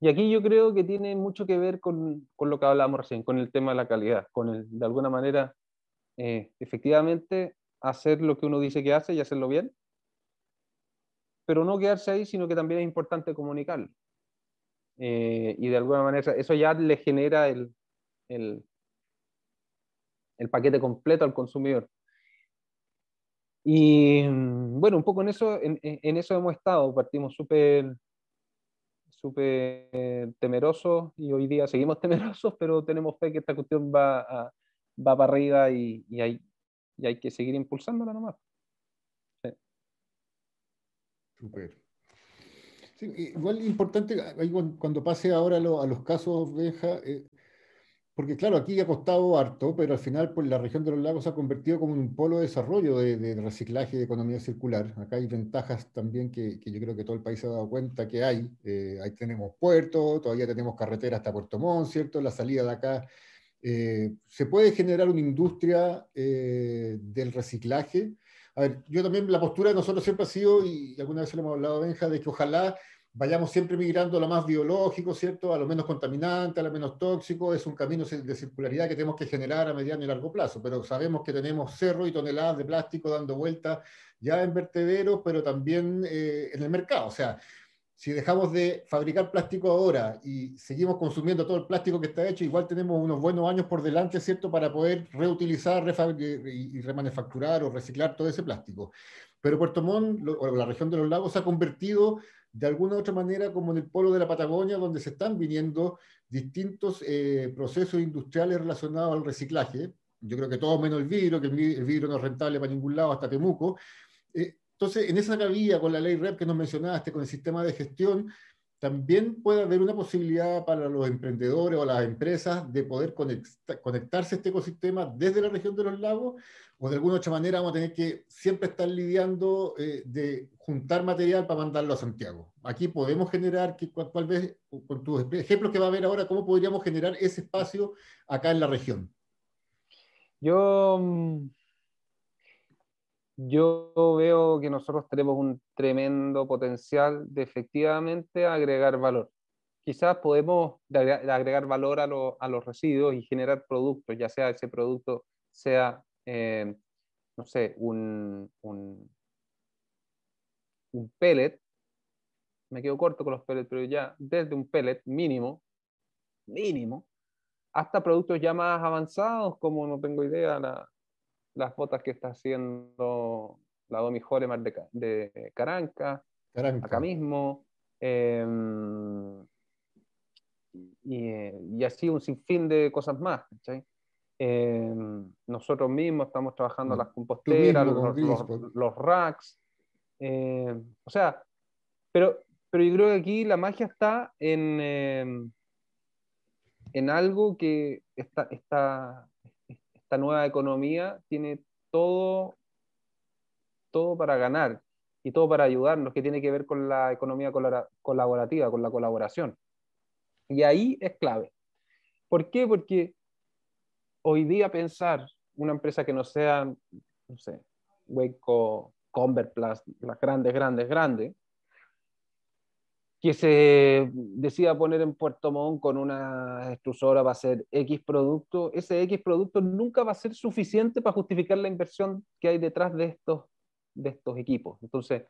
y aquí yo creo que tiene mucho que ver con, con, lo que hablábamos recién, con el tema de la calidad, con el, de alguna manera, eh, efectivamente, hacer lo que uno dice que hace y hacerlo bien, pero no quedarse ahí, sino que también es importante comunicarlo. Eh, y de alguna manera eso ya le genera el, el, el paquete completo al consumidor. Y bueno, un poco en eso, en, eso hemos estado, partimos súper súper temerosos y hoy día seguimos temerosos, pero tenemos fe que esta cuestión va, va para arriba y, y, hay, y hay que seguir impulsándola nomás. Súper. Igual importante, cuando pase ahora a, los casos, Benja, eh, porque claro, aquí ha costado harto, pero al final pues, la región de los lagos se ha convertido como un polo de desarrollo de, reciclaje y de economía circular. Acá hay ventajas también que, que, yo creo que todo el país se ha dado cuenta que hay. Eh, ahí tenemos puertos, todavía tenemos carretera hasta Puerto Montt, ¿cierto? La salida de acá. Eh, se puede generar una industria eh, del reciclaje. A ver, yo también, la postura de nosotros siempre ha sido, y alguna vez lo hemos hablado, Benja, de que ojalá vayamos siempre migrando a lo más biológico, ¿cierto? A lo menos contaminante, a lo menos tóxico. Es un camino de circularidad que tenemos que generar a mediano y largo plazo, pero sabemos que tenemos cerro y toneladas de plástico dando vueltas ya en vertederos, pero también eh, en el mercado. O sea, si dejamos de fabricar plástico ahora y seguimos consumiendo todo el plástico que está hecho, igual tenemos unos buenos años por delante, ¿cierto?, para poder reutilizar y remanufacturar o reciclar todo ese plástico. Pero Puerto Montt, o la región de los lagos, se ha convertido de alguna u otra manera como en el polo de la Patagonia, donde se están viniendo distintos eh, procesos industriales relacionados al reciclaje. Yo creo que todo menos el vidrio, que el vidrio no es rentable para ningún lado, hasta Temuco. Eh, entonces, en esa vía, con la ley REP que nos mencionaste, con el sistema de gestión, también puede haber una posibilidad para los emprendedores o las empresas de poder conectarse a este ecosistema desde la región de los lagos, o de alguna otra manera vamos a tener que siempre estar lidiando eh, de juntar material para mandarlo a Santiago. Aquí podemos generar, cuál vez, con tus ejemplos que va a haber ahora, cómo podríamos generar ese espacio acá en la región. Yo mm, yo veo que nosotros tenemos un tremendo potencial de efectivamente agregar valor. Quizás podemos agregar valor a, los residuos y generar productos, ya sea ese producto sea, eh, no sé, un, un, un pellet, me quedo corto con los pellets, pero ya desde un pellet mínimo, mínimo, hasta productos ya más avanzados, como no tengo idea, la, las botas que está haciendo la Domi Joremar de, de Caranca, acá mismo. Em, y, así un sinfín de cosas más. Em, nosotros mismos estamos trabajando las composteras, los, racks. Em, o sea, pero, pero yo creo que aquí la magia está en, en algo que está, está, esta nueva economía tiene todo, todo para ganar y todo para ayudarnos, que tiene que ver con la economía colaborativa, con la colaboración. Y ahí es clave. ¿Por qué? Porque hoy día pensar una empresa que no sea, no sé, Waco, Converplast, las grandes, grandes, grandes, que se decida poner en Puerto Montt con una extrusora va a ser X producto, ese X producto nunca va a ser suficiente para justificar la inversión que hay detrás de estos, de estos equipos. Entonces,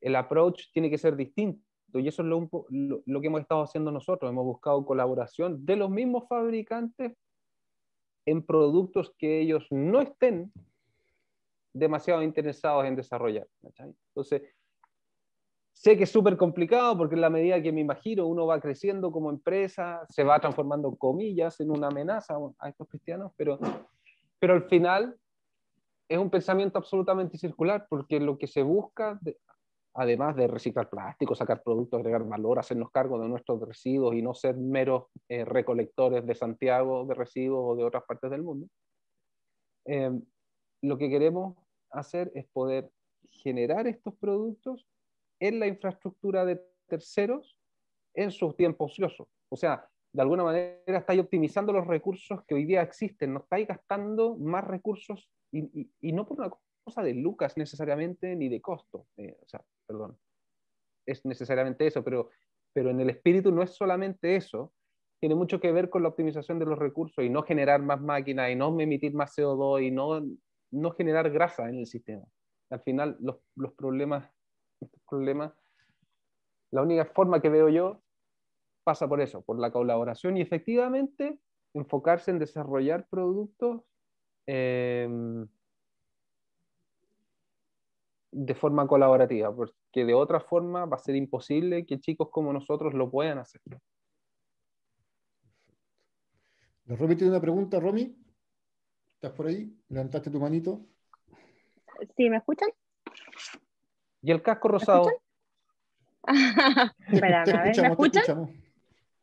el approach tiene que ser distinto y eso es lo, lo, que hemos estado haciendo nosotros. Hemos buscado colaboración de los mismos fabricantes en productos que ellos no estén demasiado interesados en desarrollar. Entonces, Sé que es súper complicado porque en la medida que me imagino uno va creciendo como empresa, se va transformando comillas en una amenaza a estos cristianos, pero, pero al final es un pensamiento absolutamente circular porque lo que se busca, además de reciclar plástico, sacar productos, agregar valor, hacernos cargo de nuestros residuos y no ser meros eh, recolectores de Santiago de residuos o de otras partes del mundo, eh, lo que queremos hacer es poder generar estos productos en la infraestructura de terceros en sus tiempos ociosos. O sea, de alguna manera estáis optimizando los recursos que hoy día existen, no estáis gastando más recursos y, y, no por una cosa de lucas necesariamente ni de costo. Eh, o sea, perdón, es necesariamente eso, pero, pero en el espíritu no es solamente eso, tiene mucho que ver con la optimización de los recursos y no generar más máquinas y no emitir más CO2 y no, no generar grasa en el sistema. Al final, los, los problemas problemas, la única forma que veo yo pasa por eso, por la colaboración y efectivamente enfocarse en desarrollar productos em, de forma colaborativa, porque de otra forma va a ser imposible que chicos como nosotros lo puedan hacer. Romy tiene una pregunta, Romy. ¿Estás por ahí? Levantaste tu manito. Sí, ¿me escuchan? ¿Y el casco rosado? Espera, a ver, ¿me escuchan?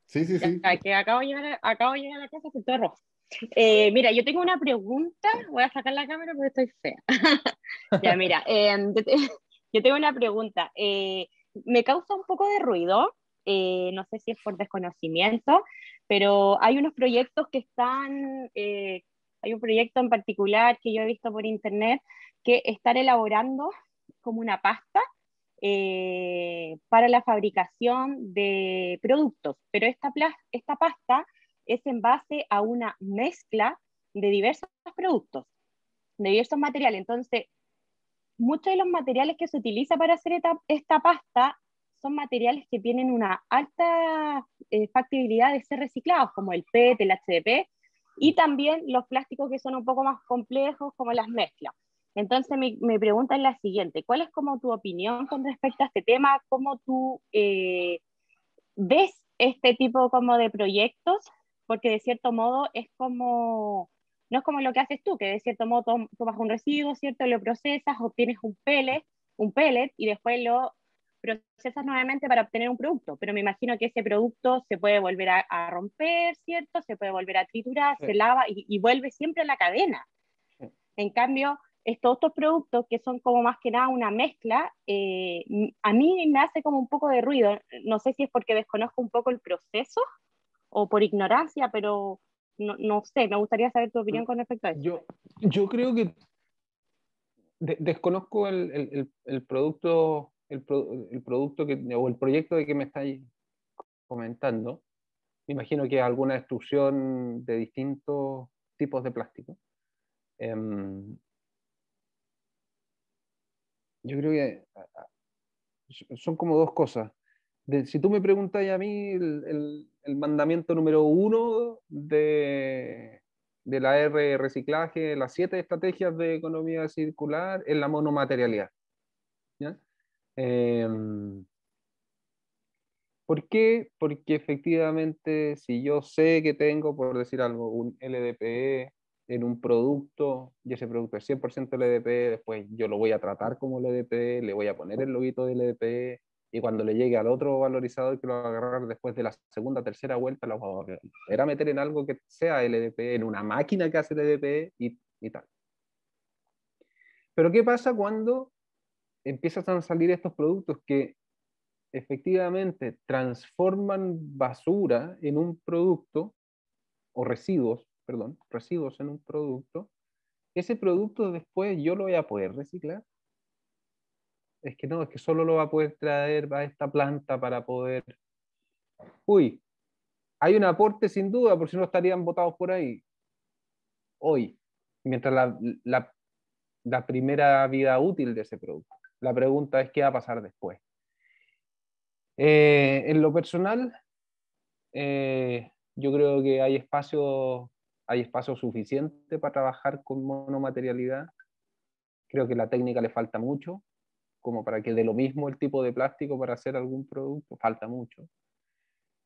Sí, sí, sí. que acabo, de llegar, acabo de llegar a la casa con todo rojo. Eh, mira, yo tengo una pregunta, voy a sacar la cámara porque estoy fea. ya, mira, em, yo, tengo una pregunta. Eh, me causa un poco de ruido, eh, no sé si es por desconocimiento, pero hay unos proyectos que están, hay un proyecto en particular que yo he visto por internet que están elaborando como una pasta eh, para la fabricación de productos, pero esta, esta pasta es en base a una mezcla de diversos productos, de diversos materiales. Entonces, muchos de los materiales que se utiliza para hacer esta, pasta son materiales que tienen una alta eh, factibilidad de ser reciclados, como el PET, el HDP, y también los plásticos que son un poco más complejos, como las mezclas. Entonces mi, pregunta es la siguiente, ¿cuál es como tu opinión con respecto a este tema? ¿Cómo tú eh, ves este tipo como de proyectos? Porque de cierto modo es como, no es como lo que haces tú, que de cierto modo tomas un residuo, ¿cierto? Lo procesas, obtienes un pellet, un pellet y después lo procesas nuevamente para obtener un producto, pero me imagino que ese producto se puede volver a, romper, ¿cierto? Se puede volver a triturar, se lava y, vuelve siempre a la cadena. En cambio, estos otros productos que son como más que nada una mezcla, eh, a mí me hace como un poco de ruido. No sé si es porque desconozco un poco el proceso o por ignorancia, pero no, no sé, me gustaría saber tu opinión con respecto a eso. Yo, yo creo que desconozco el, el, el producto, el, el, producto que, o el proyecto de que me estáis comentando. Me imagino que alguna destrucción de distintos tipos de plástico. Em, yo creo que son como dos cosas. si tú me preguntas a mí, el, el mandamiento número uno de, la R reciclaje, las siete estrategias de economía circular es la monomaterialidad. Em, ¿Por qué? Porque efectivamente si yo sé que tengo, por decir algo, un LDPE en un producto y ese producto es 100% LDPE, después yo lo voy a tratar como LDPE, le voy a poner el loguito de LDPE, y cuando le llegue al otro valorizador que lo va agarrar después de la segunda, tercera vuelta, lo va a era meter en algo que sea LDP, en una máquina que hace LDP y, y tal. Pero ¿qué pasa cuando empiezan a salir estos productos que efectivamente transforman basura en un producto, o residuos, perdón, residuos en un producto? Ese producto después yo lo voy a poder reciclar es que no, es que solo lo va a poder traer a esta planta para poder... Uy, hay un aporte sin duda, por si no estarían votados por ahí. Hoy, mientras la, la, primera vida útil de ese producto. La pregunta es qué va a pasar después. Eh, en lo personal, eh, yo creo que hay espacio, hay espacio suficiente para trabajar con monomaterialidad. Creo que la técnica le falta mucho como para que de lo mismo el tipo de plástico para hacer algún producto, falta mucho.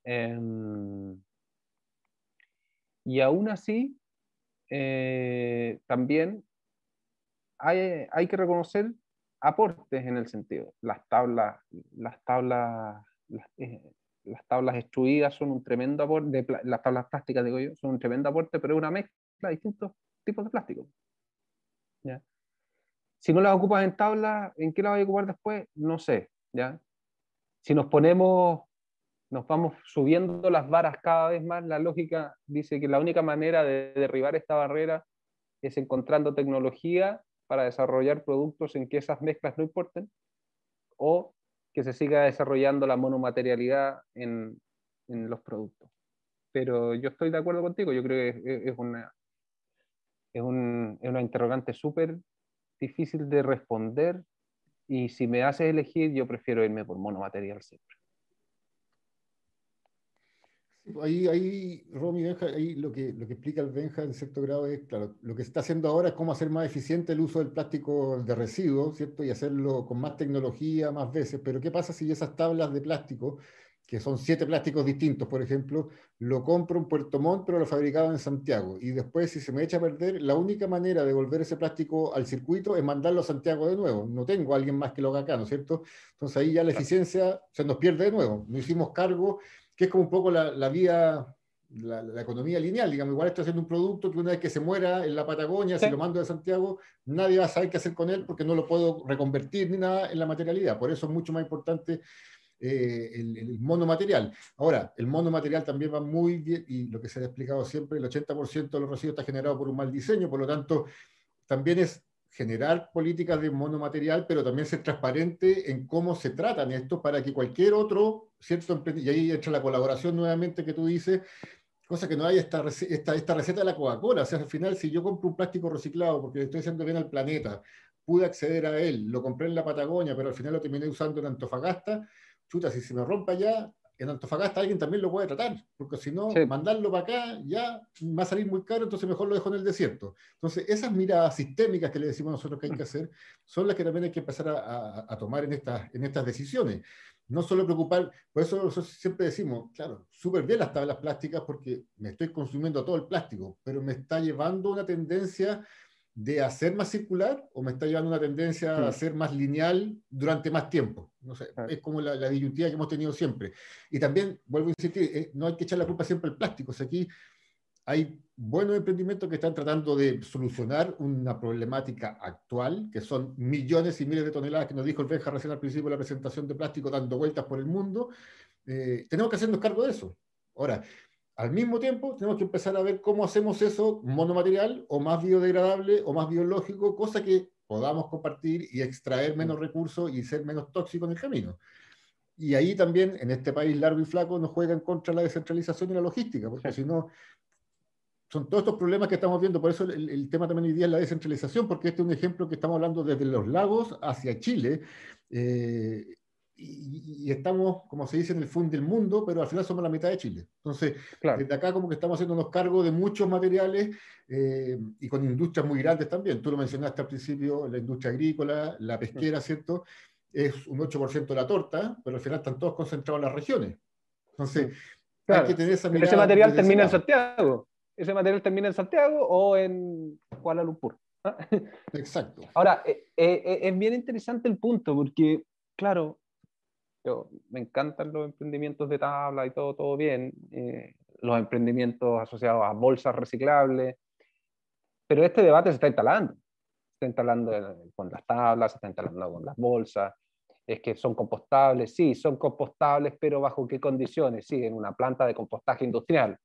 Em, y aún así, eh, también hay, hay, que reconocer aportes en el sentido. Las tablas, las tablas, las, eh, las tablas extruidas son un tremendo aporte, las tablas plásticas, digo yo, son un tremendo aporte, pero es una mezcla de distintos tipos de plástico. ¿ya? Si no las ocupas en tabla, ¿en qué las vas a ocupar después? No sé, ¿ya? Si nos ponemos, nos vamos subiendo las varas cada vez más, la lógica dice que la única manera de derribar esta barrera es encontrando tecnología para desarrollar productos en que esas mezclas no importen, o que se siga desarrollando la monomaterialidad en, en los productos. Pero yo estoy de acuerdo contigo, yo creo que es, una, es, un, es una interrogante súper difícil de responder y si me haces elegir, yo prefiero irme por monomaterial siempre. Ahí, ahí Romy Benja, ahí lo que, lo que explica el Benja en cierto grado es, claro, lo que se está haciendo ahora es cómo hacer más eficiente el uso del plástico de residuos, ¿cierto? Y hacerlo con más tecnología, más veces. Pero ¿qué pasa si esas tablas de plástico que son siete plásticos distintos, por ejemplo, lo compro en Puerto Montt, pero lo fabricaba en Santiago. Y después, si se me echa a perder, la única manera de volver ese plástico al circuito es mandarlo a Santiago de nuevo. No tengo a alguien más que lo haga acá, ¿no es cierto? Entonces ahí ya la eficiencia se nos pierde de nuevo. No hicimos cargo, que es como un poco la, la vía, la, economía lineal. Digamos, igual estoy haciendo un producto que una vez que se muera en la Patagonia, si lo mando de Santiago, nadie va a saber qué hacer con él porque no lo puedo reconvertir ni nada en la materialidad. Por eso es mucho más importante eh, el, monomaterial. Ahora, el monomaterial también va muy bien, y lo que se ha explicado siempre, el 80% de los residuos está generado por un mal diseño, por lo tanto, también es generar políticas de monomaterial, pero también ser transparente en cómo se tratan estos para que cualquier otro, ¿cierto? Y ahí entra la colaboración nuevamente que tú dices, cosa que no haya esta, esta, esta receta de la Coca-Cola. O sea, al final, si yo compro un plástico reciclado porque le estoy haciendo bien al planeta, pude acceder a él, lo compré en la Patagonia, pero al final lo terminé usando en Antofagasta, chuta, si se me rompa ya, en Antofagasta alguien también lo puede tratar, porque si no, mandarlo para acá ya va a salir muy caro, entonces mejor lo dejo en el desierto. Entonces, esas miradas sistémicas que le decimos nosotros que hay que hacer, son las que también hay que empezar a, tomar en estas, en estas decisiones. No solo preocupar, por eso nosotros siempre decimos, claro, súper bien las tablas plásticas porque me estoy consumiendo todo el plástico, pero me está llevando una tendencia de hacer más circular o me está llevando una tendencia a ser más lineal durante más tiempo? No sé, es como la, disyuntiva que hemos tenido siempre. Y también, vuelvo a insistir, eh, no hay que echar la culpa siempre al plástico. O aquí hay buenos emprendimientos que están tratando de solucionar una problemática actual, que son millones y miles de toneladas que nos dijo el Benja recién al principio de la presentación de plástico dando vueltas por el mundo. Eh, tenemos que hacernos cargo de eso. Ahora, al mismo tiempo, tenemos que empezar a ver cómo hacemos eso monomaterial o más biodegradable o más biológico, cosa que podamos compartir y extraer menos recursos y ser menos tóxicos en el camino. Y ahí también, en este país largo y flaco, nos juegan contra la descentralización y la logística, porque si no, son todos estos problemas que estamos viendo. Por eso el, tema también hoy día es la descentralización, porque este es un ejemplo que estamos hablando desde los lagos hacia Chile. Eh, y, estamos, como se dice, en el fondo del mundo, pero al final somos la mitad de Chile. Entonces, desde acá como que estamos haciéndonos cargo de muchos materiales eh, y con industrias muy grandes también. Tú lo mencionaste al principio, la industria agrícola, la pesquera, ¿cierto? Es un 8% de la torta, pero al final están todos concentrados en las regiones. Entonces, hay que tener esa mirada. Ese material termina en Santiago. Ese material termina en Santiago o en Kuala Lumpur. Exacto. Ahora, eh, eh, es bien interesante el punto, porque, claro, yo, me encantan los emprendimientos de tabla y todo, todo bien, eh, los emprendimientos asociados a bolsas reciclables, pero este debate se está instalando. Se está instalando con las tablas, se está instalando con las bolsas. Es que son compostables, sí, son compostables, pero ¿bajo qué condiciones? Sí, en una planta de compostaje industrial.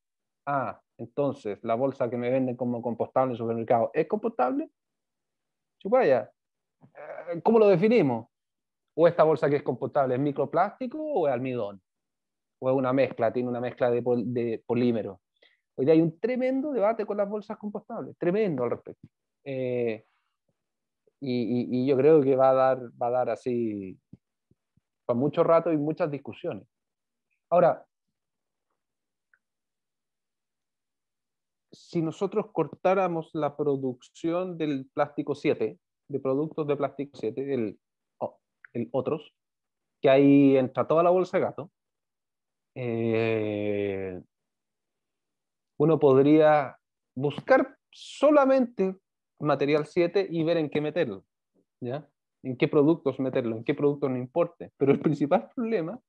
Ah, entonces, la bolsa que me venden como compostable en el supermercado, ¿es compostable? Chupaya. Eh, ¿Cómo lo definimos? O esta bolsa que es compostable es microplástico o es almidón, o es una mezcla, tiene una mezcla de, de polímero. Hoy hay un tremendo debate con las bolsas compostables, tremendo al respecto. Eh, y, y, yo creo que va a dar, va a dar así para mucho rato y muchas discusiones. Ahora, si nosotros cortáramos la producción del plástico 7, de productos de plástico 7, el, otros, que ahí entra toda la bolsa gato, eh, uno podría buscar solamente material 7 y ver en qué meterlo, ¿ya? En qué productos meterlo, en qué productos no importe. Pero el principal problema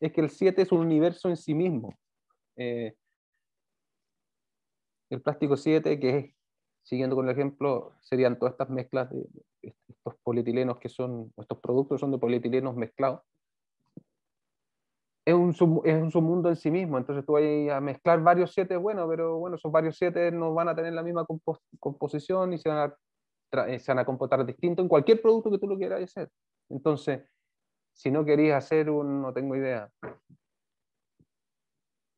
es que el 7 es un universo en sí mismo. Eh, el plástico 7, que es, siguiendo con el ejemplo, serían todas estas mezclas estos polietilenos que son, estos productos son de polietilenos mezclados, es un, es un submundo en sí mismo. Entonces tú vas a mezclar varios siete, bueno, pero bueno, esos varios siete no van a tener la misma composición y se van, a eh, se van comportar distinto en cualquier producto que tú lo quieras hacer. Entonces, si no querías hacer un, no tengo idea,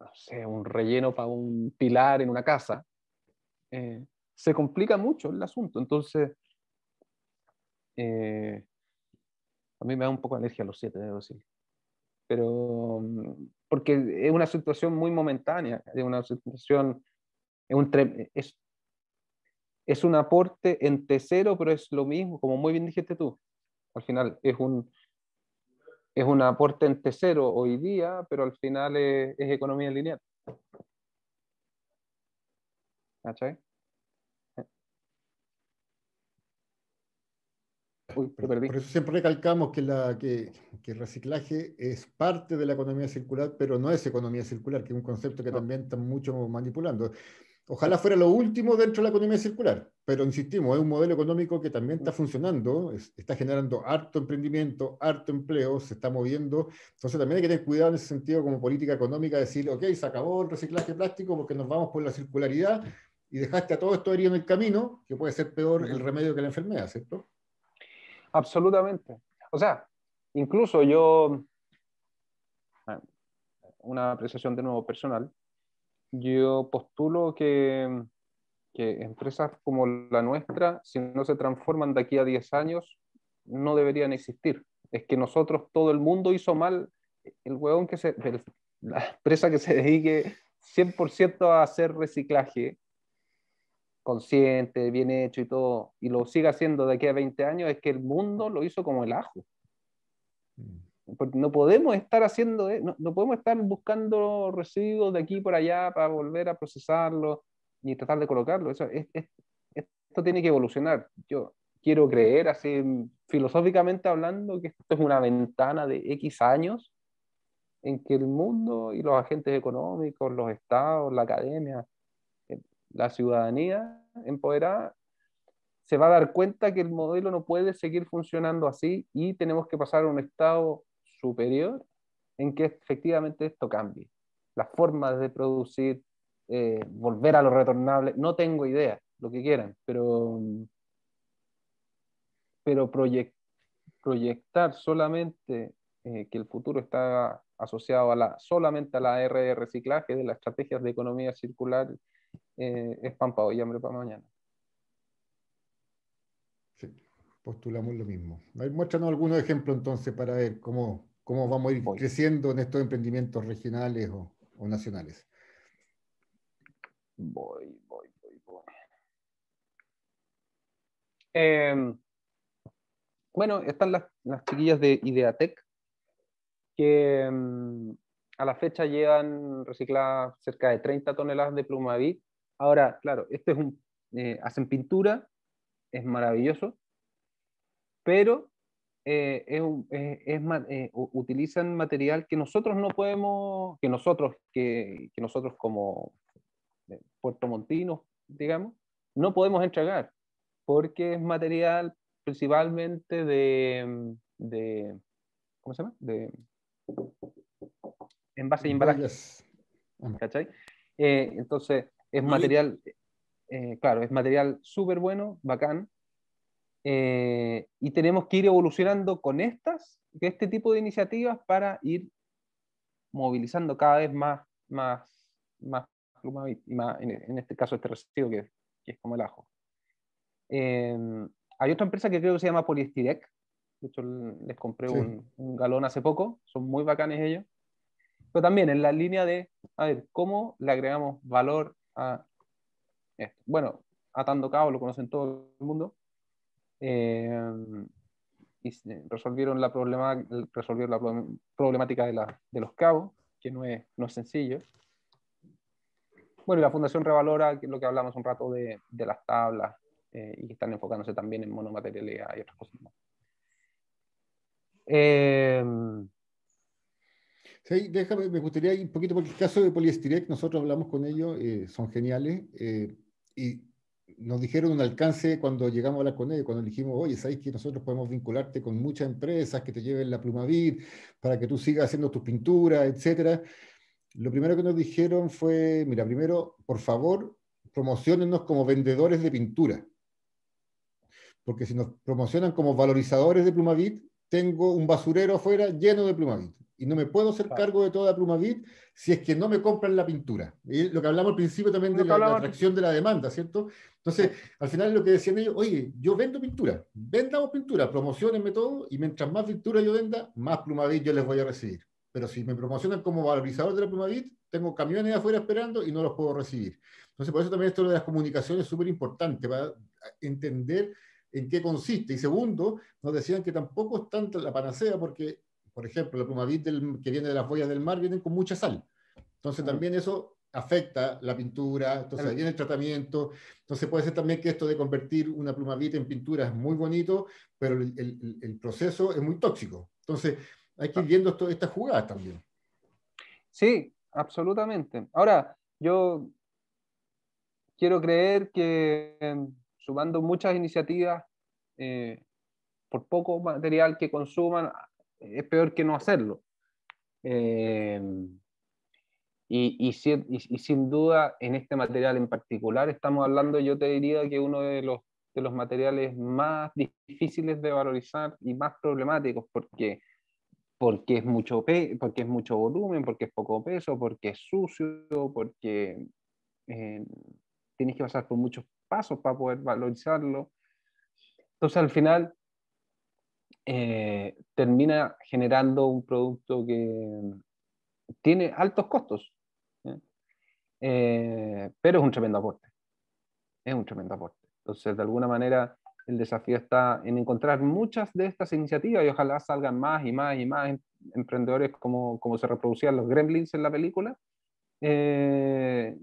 no sé, un relleno para un pilar en una casa, eh, se complica mucho el asunto. Entonces, eh, a mí me da un poco de alergia a los siete, debo decir. Pero, mm, porque es una situación muy momentánea, es una situación, es un, es, es un aporte en T0, pero es lo mismo, como muy bien dijiste tú. Al final es un, es un aporte en T0 hoy día, pero al final es, es economía lineal. ¿Cachai? Por, eso siempre recalcamos que, la, que, que, el reciclaje es parte de la economía circular, pero no es economía circular, que es un concepto que también están mucho manipulando. Ojalá fuera lo último dentro de la economía circular, pero insistimos, es un modelo económico que también está funcionando, está generando harto emprendimiento, harto empleo, se está moviendo. Entonces también hay que tener cuidado en ese sentido como política económica, decir, ok, se acabó el reciclaje plástico porque nos vamos por la circularidad y dejaste a todo esto herido en el camino, que puede ser peor el remedio que la enfermedad, ¿cierto? Absolutamente. O sea, incluso yo, una apreciación de nuevo personal, yo postulo que, que empresas como la nuestra, si no se transforman de aquí a 10 años, no deberían existir. Es que nosotros, todo el mundo hizo mal, el huevón que se, la empresa que se dedique 100% a hacer reciclaje, consciente, bien hecho y todo, y lo siga haciendo de aquí a 20 años, es que el mundo lo hizo como el ajo. Mm. no podemos estar haciendo, eh, no, podemos estar buscando residuos de aquí por allá para volver a procesarlo y tratar de colocarlo. Eso es, esto tiene que evolucionar. Yo quiero creer, así filosóficamente hablando, que esto es una ventana de X años en que el mundo y los agentes económicos, los estados, la academia, la ciudadanía empoderada, se va a dar cuenta que el modelo no puede seguir funcionando así y tenemos que pasar a un estado superior en que efectivamente esto cambie. Las formas de producir, eh, volver a lo retornable, no tengo idea, lo que quieran, pero, pero proyectar solamente eh, que el futuro está asociado a la, solamente a la R de reciclaje de las estrategias de economía circular eh, es pan para hoy, hambre para mañana. Sí, postulamos lo mismo. A ver, muéstranos algunos ejemplos entonces para ver cómo, cómo vamos a ir creciendo en estos emprendimientos regionales o, o nacionales. Voy, voy, voy, voy. Em, bueno, están las, las, chiquillas de Ideatec, que em, a la fecha llevan recicladas cerca de 30 toneladas de plumavit. Ahora, claro, esto es un, eh, hacen pintura, es maravilloso, pero eh, es, es, eh, utilizan material que nosotros no podemos, que nosotros, que, que nosotros como Puerto Montino, digamos, no podemos entregar, porque es material principalmente de, de ¿cómo se llama? De envase y embalaje. ¿Cachai? Eh, entonces, es material, eh, claro, es material súper bueno, bacán, eh, y tenemos que ir evolucionando con estas, este tipo de iniciativas para ir movilizando cada vez más, más, más y más, en, este caso este residuo que, que es como el ajo. Em, hay otra empresa que creo que se llama Poliestirec, de hecho les compré un, un, galón hace poco, son muy bacanes ellos, pero también en la línea de, a ver, ¿cómo le agregamos valor a esto? Bueno, atando cabos, lo conocen todo el mundo, em, y resolvieron la, problema, resolvieron la problemática de, la, de los cabos, que no es, no es sencillo. Bueno, y la Fundación Revalora, lo que hablamos un rato de, de las tablas, eh, y que están enfocándose también en monomaterialidad y otras cosas más. Eh, sí, déjame, me gustaría ir un poquito, porque el caso de Poliestirec, nosotros hablamos con ellos, eh, son geniales, y nos dijeron un alcance cuando llegamos a hablar con ellos, cuando dijimos, oye, ¿sabes que nosotros podemos vincularte con muchas empresas que te lleven la Plumavit para que tú sigas haciendo tus pinturas, etcétera? Lo primero que nos dijeron fue, mira, primero, por favor, promocionennos como vendedores de pintura. Porque si nos promocionan como valorizadores de Plumavit, tengo un basurero afuera lleno de Plumavit. Y no me puedo hacer cargo de toda Plumavit si es que no me compran la pintura. Y lo que hablamos al principio también de la, atracción de la demanda, ¿cierto? Entonces, al final lo que decían ellos, oye, yo vendo pintura, vendamos pintura, promocionenme todo, y mientras más pintura yo venda, más Plumavit yo les voy a recibir. Pero si me promocionan como valorizador de la Plumavit, tengo camiones afuera esperando y no los puedo recibir. Entonces, por eso también esto de las comunicaciones es súper importante, para entender en qué consiste. Y segundo, nos decían que tampoco es tanto la panacea porque, por ejemplo, la Plumavit que viene de las boyas del mar vienen con mucha sal. Entonces, también eso afecta la pintura, entonces ahí viene el tratamiento, entonces puede ser también que esto de convertir una plumavit en pintura es muy bonito, pero el, el, el proceso es muy tóxico. Entonces, hay que ir viendo esto, estas jugadas también. Sí, absolutamente. Ahora, yo quiero creer que sumando muchas iniciativas, eh, por poco material que consuman, es peor que no hacerlo. Em, y, y, y, sin duda, en este material en particular, estamos hablando, yo te diría que uno de los, de los materiales más difíciles de valorizar y más problemáticos, porque porque es mucho, porque es mucho volumen, porque es poco peso, porque es sucio, porque eh, tienes que pasar por muchos pasos para poder valorizarlo. Entonces al final eh, termina generando un producto que tiene altos costos, eh, pero es un tremendo aporte. Es un tremendo aporte. Entonces, de alguna manera, el desafío está en encontrar muchas de estas iniciativas y ojalá salgan más y más y más em, emprendedores como, como se reproducían los gremlins en la película, eh,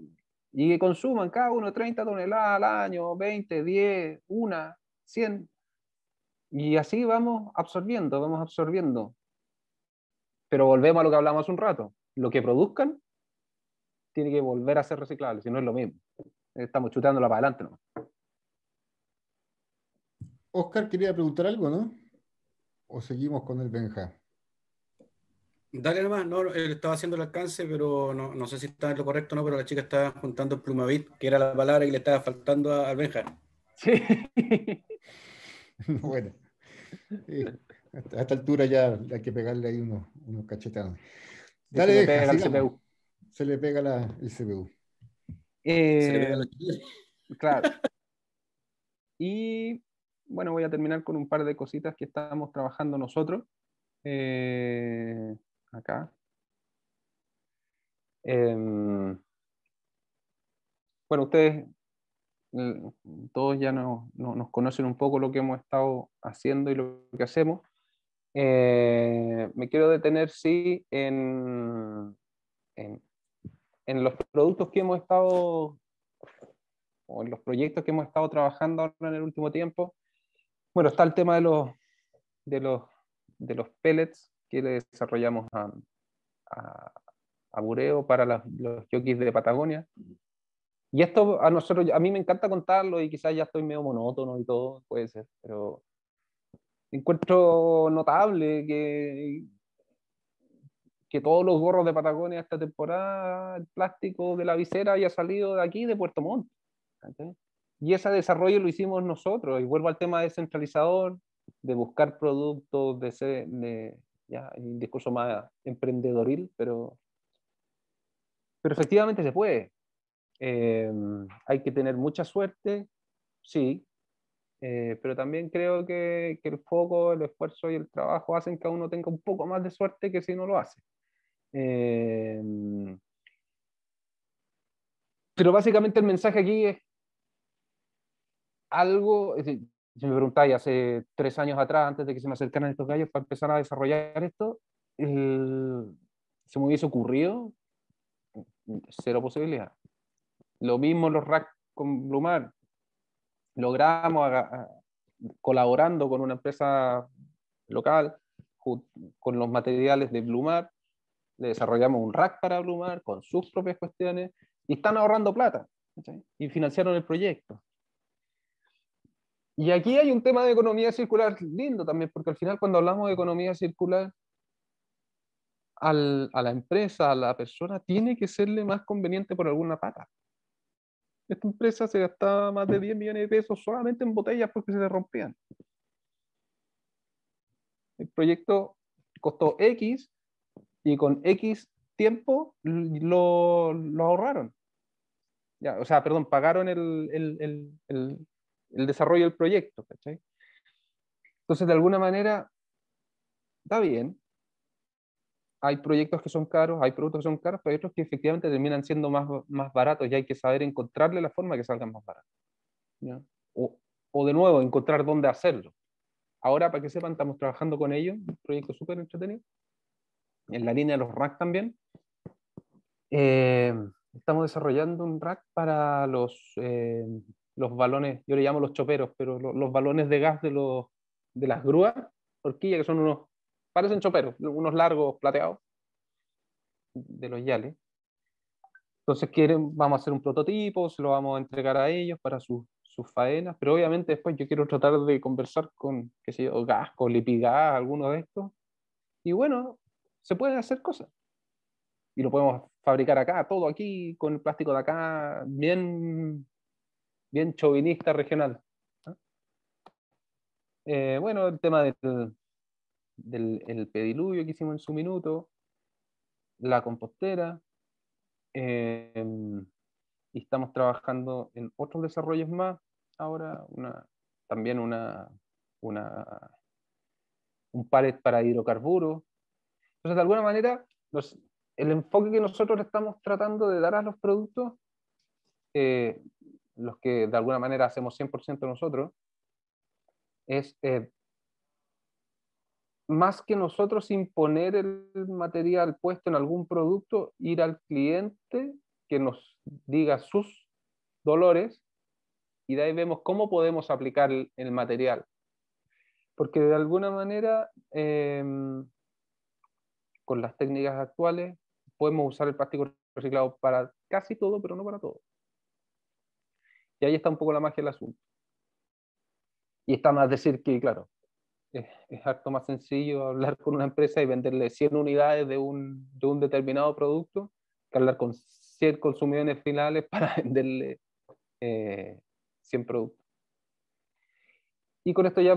y que consuman cada uno 30 toneladas al año, 20, 10, una, 100. Y así vamos absorbiendo, vamos absorbiendo. Pero volvemos a lo que hablamos hace un rato. Lo que produzcan tiene que volver a ser reciclable, si no es lo mismo. Estamos chutándola para adelante. ¿no? Oscar quería preguntar algo, ¿no? ¿O seguimos con el Benja? Dale nomás, no, él estaba haciendo el alcance, pero no, no sé si está en lo correcto o no, pero la chica estaba juntando el plumavit, que era la palabra que le estaba faltando al Benja. Sí. bueno, a esta altura ya hay que pegarle ahí unos, unos cachetados. Dale, se, le deja, pega el. CPU. Se le pega la, el CPU. Eh, Se le pega la- Claro. Y bueno, voy a terminar con un par de cositas que estamos trabajando nosotros. Eh, acá. Em, bueno, ustedes todos ya no- no- nos conocen un poco lo que hemos estado haciendo y lo que hacemos. Eh, me quiero detener, sí, en, en, en los productos que hemos estado o en los proyectos que hemos estado trabajando ahora en el último tiempo. Bueno, está el tema de los, de los, de los pellets que le desarrollamos a, a, a Bureo para las- los jockeys de Patagonia. Y esto a nosotros, a mí me encanta contarlo y quizás ya estoy medio monótono y todo, puede ser, pero encuentro notable que, que todos los gorros de Patagonia esta temporada, el plástico de la visera haya salido de aquí, de Puerto Montt. Y ese desarrollo lo hicimos nosotros. Y vuelvo al tema descentralizador, de buscar productos, de ser, de, ya, un discurso más emprendedoril, pero, pero efectivamente se puede. Eh, hay que tener mucha suerte, sí, eh, pero también creo que, que el foco, el esfuerzo y el trabajo hacen que uno tenga un poco más de suerte que si no lo hace. Eh, pero básicamente el mensaje aquí es algo, es decir, si me preguntáis hace tres años atrás, antes de que se me acercaran estos gallos para empezar a desarrollar esto, el- se me hubiese ocurrido cero posibilidad. Lo mismo los racks con Blumar. Logramos, aga- a- colaborando con una empresa local, con los materiales de Blumar, le desarrollamos un rack para Blumar con sus propias cuestiones y están ahorrando plata ¿cachai? y financiaron el proyecto. Y aquí hay un tema de economía circular lindo también, porque al final cuando hablamos de economía circular, al- a la empresa, a la persona, tiene que serle más conveniente por alguna pata. Esta empresa se gastaba más de 10 millones de pesos solamente en botellas porque se le rompían. El proyecto costó X y con X tiempo lo, lo ahorraron. Ya, o sea, perdón, pagaron el, el- el- el- desarrollo del proyecto. ¿cachai? Entonces, de alguna manera, está bien. Hay proyectos que son caros, hay productos que son caros, pero hay otros que efectivamente terminan siendo más, más baratos y hay que saber encontrarle la forma que salgan más baratos. O, o de nuevo, encontrar dónde hacerlo. Ahora, para que sepan, estamos trabajando con ellos, un proyecto súper entretenido, en la línea de los racks también. Eh, estamos desarrollando un rack para los, eh, los balones, yo le llamo los choperos, pero lo- los balones de gas de, los, de las grúas, horquilla, que son unos, parecen choperos, unos largos plateados, de los yales. Entonces quieren, vamos a hacer un prototipo, se lo vamos a entregar a ellos para sus, sus faenas, pero obviamente después yo quiero tratar de conversar con, qué sé yo, gas, con Lipigas, alguno de estos. Y bueno, se pueden hacer cosas. Y lo podemos fabricar acá, todo aquí, con el plástico de acá, bien, bien chauvinista regional. Eh, bueno, el tema del, del el pediluvio que hicimos en su minuto, la compostera, eh, y estamos trabajando en otros desarrollos más. Ahora, una, también una, una, un pallet para hidrocarburos. Entonces, de alguna manera, los- el enfoque que nosotros estamos tratando de dar a los productos, eh, los que de alguna manera hacemos 100% nosotros, es eh, más que nosotros imponer el material puesto en algún producto, ir al cliente que nos diga sus dolores y de ahí vemos cómo podemos aplicar el, material. Porque de alguna manera, em, con las técnicas actuales, podemos usar el plástico reciclado para casi todo, pero no para todo. Y ahí está un poco la magia del asunto. Y está más decir que, claro, es, harto más sencillo hablar con una empresa y venderle 100 unidades de un, de un determinado producto que hablar con 100 consumidores finales para venderle eh, 100 productos. Y con esto ya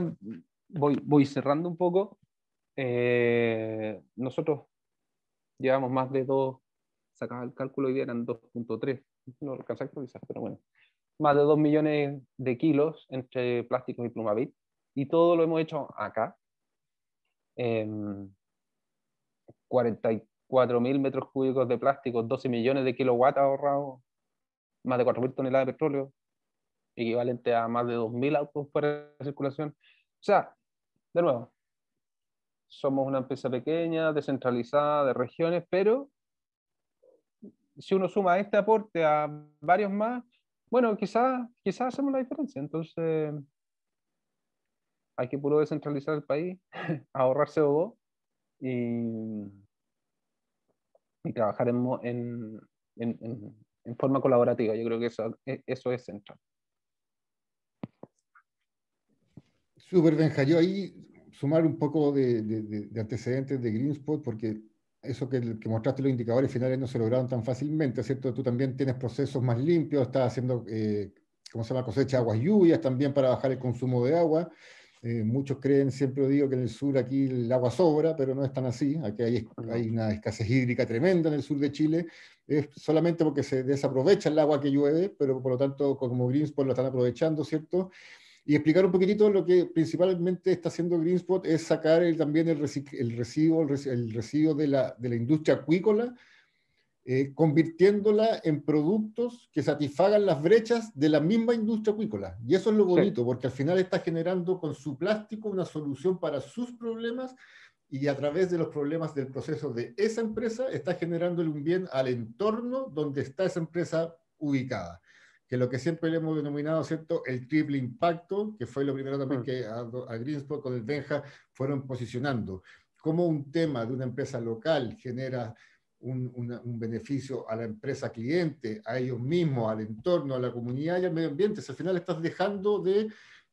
voy, voy cerrando un poco. Eh, nosotros llevamos más de 2, sacaba el cálculo y eran 2.3, no lo alcanza quizás, pero bueno, más de 2 millones de kilos entre plásticos y plumavit y todo lo hemos hecho acá. 44 mil metros cúbicos de plástico, 12 millones de kilowatts ahorrados, más de 4 mil toneladas de petróleo, equivalente a más de 2.000 autos fuera de circulación. O sea, de nuevo, somos una empresa pequeña, descentralizada, de regiones, pero si uno suma este aporte a varios más, bueno, quizás quizá hacemos la diferencia. Entonces, hay que puro descentralizar el país, ahorrar CO2 y, y trabajar en, en, en, en, forma colaborativa. Yo creo que eso, e, eso es central. Súper, Benja. Yo ahí sumar un poco de, de, antecedentes de Greenspot, porque eso que, que, mostraste los indicadores finales no se lograron tan fácilmente, ¿cierto? Tú también tienes procesos más limpios, estás haciendo, eh, ¿cómo se llama? Cosecha aguas lluvias también para bajar el consumo de agua. Eh, muchos creen, siempre digo que en el sur aquí el agua sobra, pero no es tan así. Aquí hay, hay una escasez hídrica tremenda en el sur de Chile. Es solamente porque se desaprovecha el agua que llueve, pero por lo tanto, como Greenspot lo están aprovechando, ¿cierto? Y explicar un poquitito lo que principalmente está haciendo Greenspot es sacar también el, el, residuo, el, residuo de la, de la industria acuícola eh, convirtiéndola en productos que satisfagan las brechas de la misma industria acuícola. Y eso es lo bonito, porque al final está generando con su plástico una solución para sus problemas y a través de los problemas del proceso de esa empresa está generándole un bien al entorno donde está esa empresa ubicada. Que lo que siempre le hemos denominado, ¿cierto? El triple impacto, que fue lo primero también mm. que a, a con el Benja fueron posicionando. Cómo un tema de una empresa local genera un, beneficio a la empresa cliente, a ellos mismos, al entorno, a la comunidad y al medio ambiente. al final estás dejando de,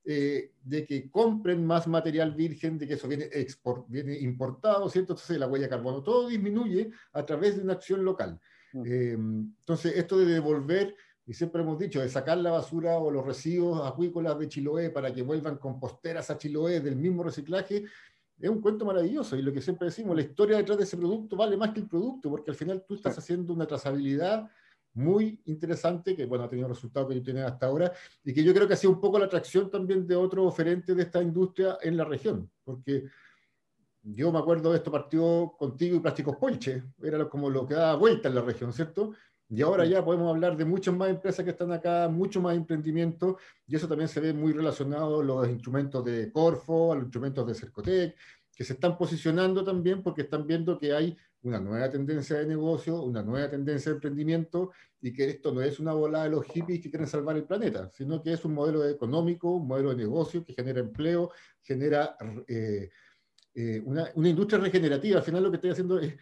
eh, de que compren más material virgen, de que eso viene, export, viene importado, ¿cierto? Entonces la huella de carbono, todo disminuye a través de una acción local. Mm. Eh, entonces, esto de devolver, y siempre hemos dicho, de sacar la basura o los residuos acuícolas de Chiloé para que vuelvan composteras a Chiloé del mismo reciclaje, es un cuento maravilloso y lo que siempre decimos, la historia detrás de ese producto vale más que el producto, porque al final tú estás haciendo una trazabilidad muy interesante, que bueno, ha tenido resultados que yo tenía hasta ahora, y que yo creo que ha sido un poco la atracción también de otros oferentes de esta industria en la región, porque yo me acuerdo de esto partió contigo y Plásticos Polche, era como lo que daba vuelta en la región, ¿cierto? Y ahora ya podemos hablar de muchas más empresas que están acá, mucho más emprendimiento, y eso también se ve muy relacionado a los instrumentos de Corfo, a los instrumentos de Cercotec, que se están posicionando también porque están viendo que hay una nueva tendencia de negocio, una nueva tendencia de emprendimiento, y que esto no es una bola de los hippies que quieren salvar el planeta, sino que es un modelo económico, un modelo de negocio que genera empleo, genera eh, eh, una, una industria regenerativa. Al final lo que estoy haciendo es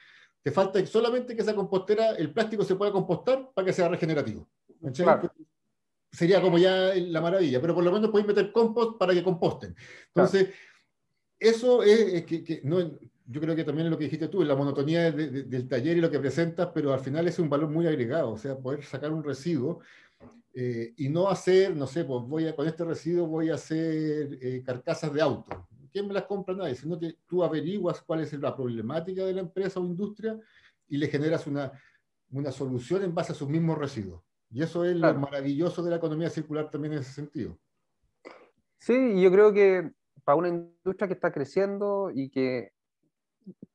te falta solamente que esa compostera, el plástico se pueda compostar para que sea regenerativo. Sería como ya la maravilla, pero por lo menos puedes meter compost para que composten. Entonces, eso es, que, no, yo creo que también es lo que dijiste tú, la monotonía del taller y lo que presentas, pero al final es un valor muy agregado, o sea, poder sacar un residuo eh, y no hacer, no sé, pues voy a, con este residuo voy a hacer eh, carcasas de auto. ¿Quién me las compra? Nadie, sino que tú averiguas cuál es la problemática de la empresa o industria y le generas una, una solución en base a sus mismos residuos. Y eso es lo maravilloso de la economía circular también en ese sentido. Sí, yo creo que para una industria que está creciendo y que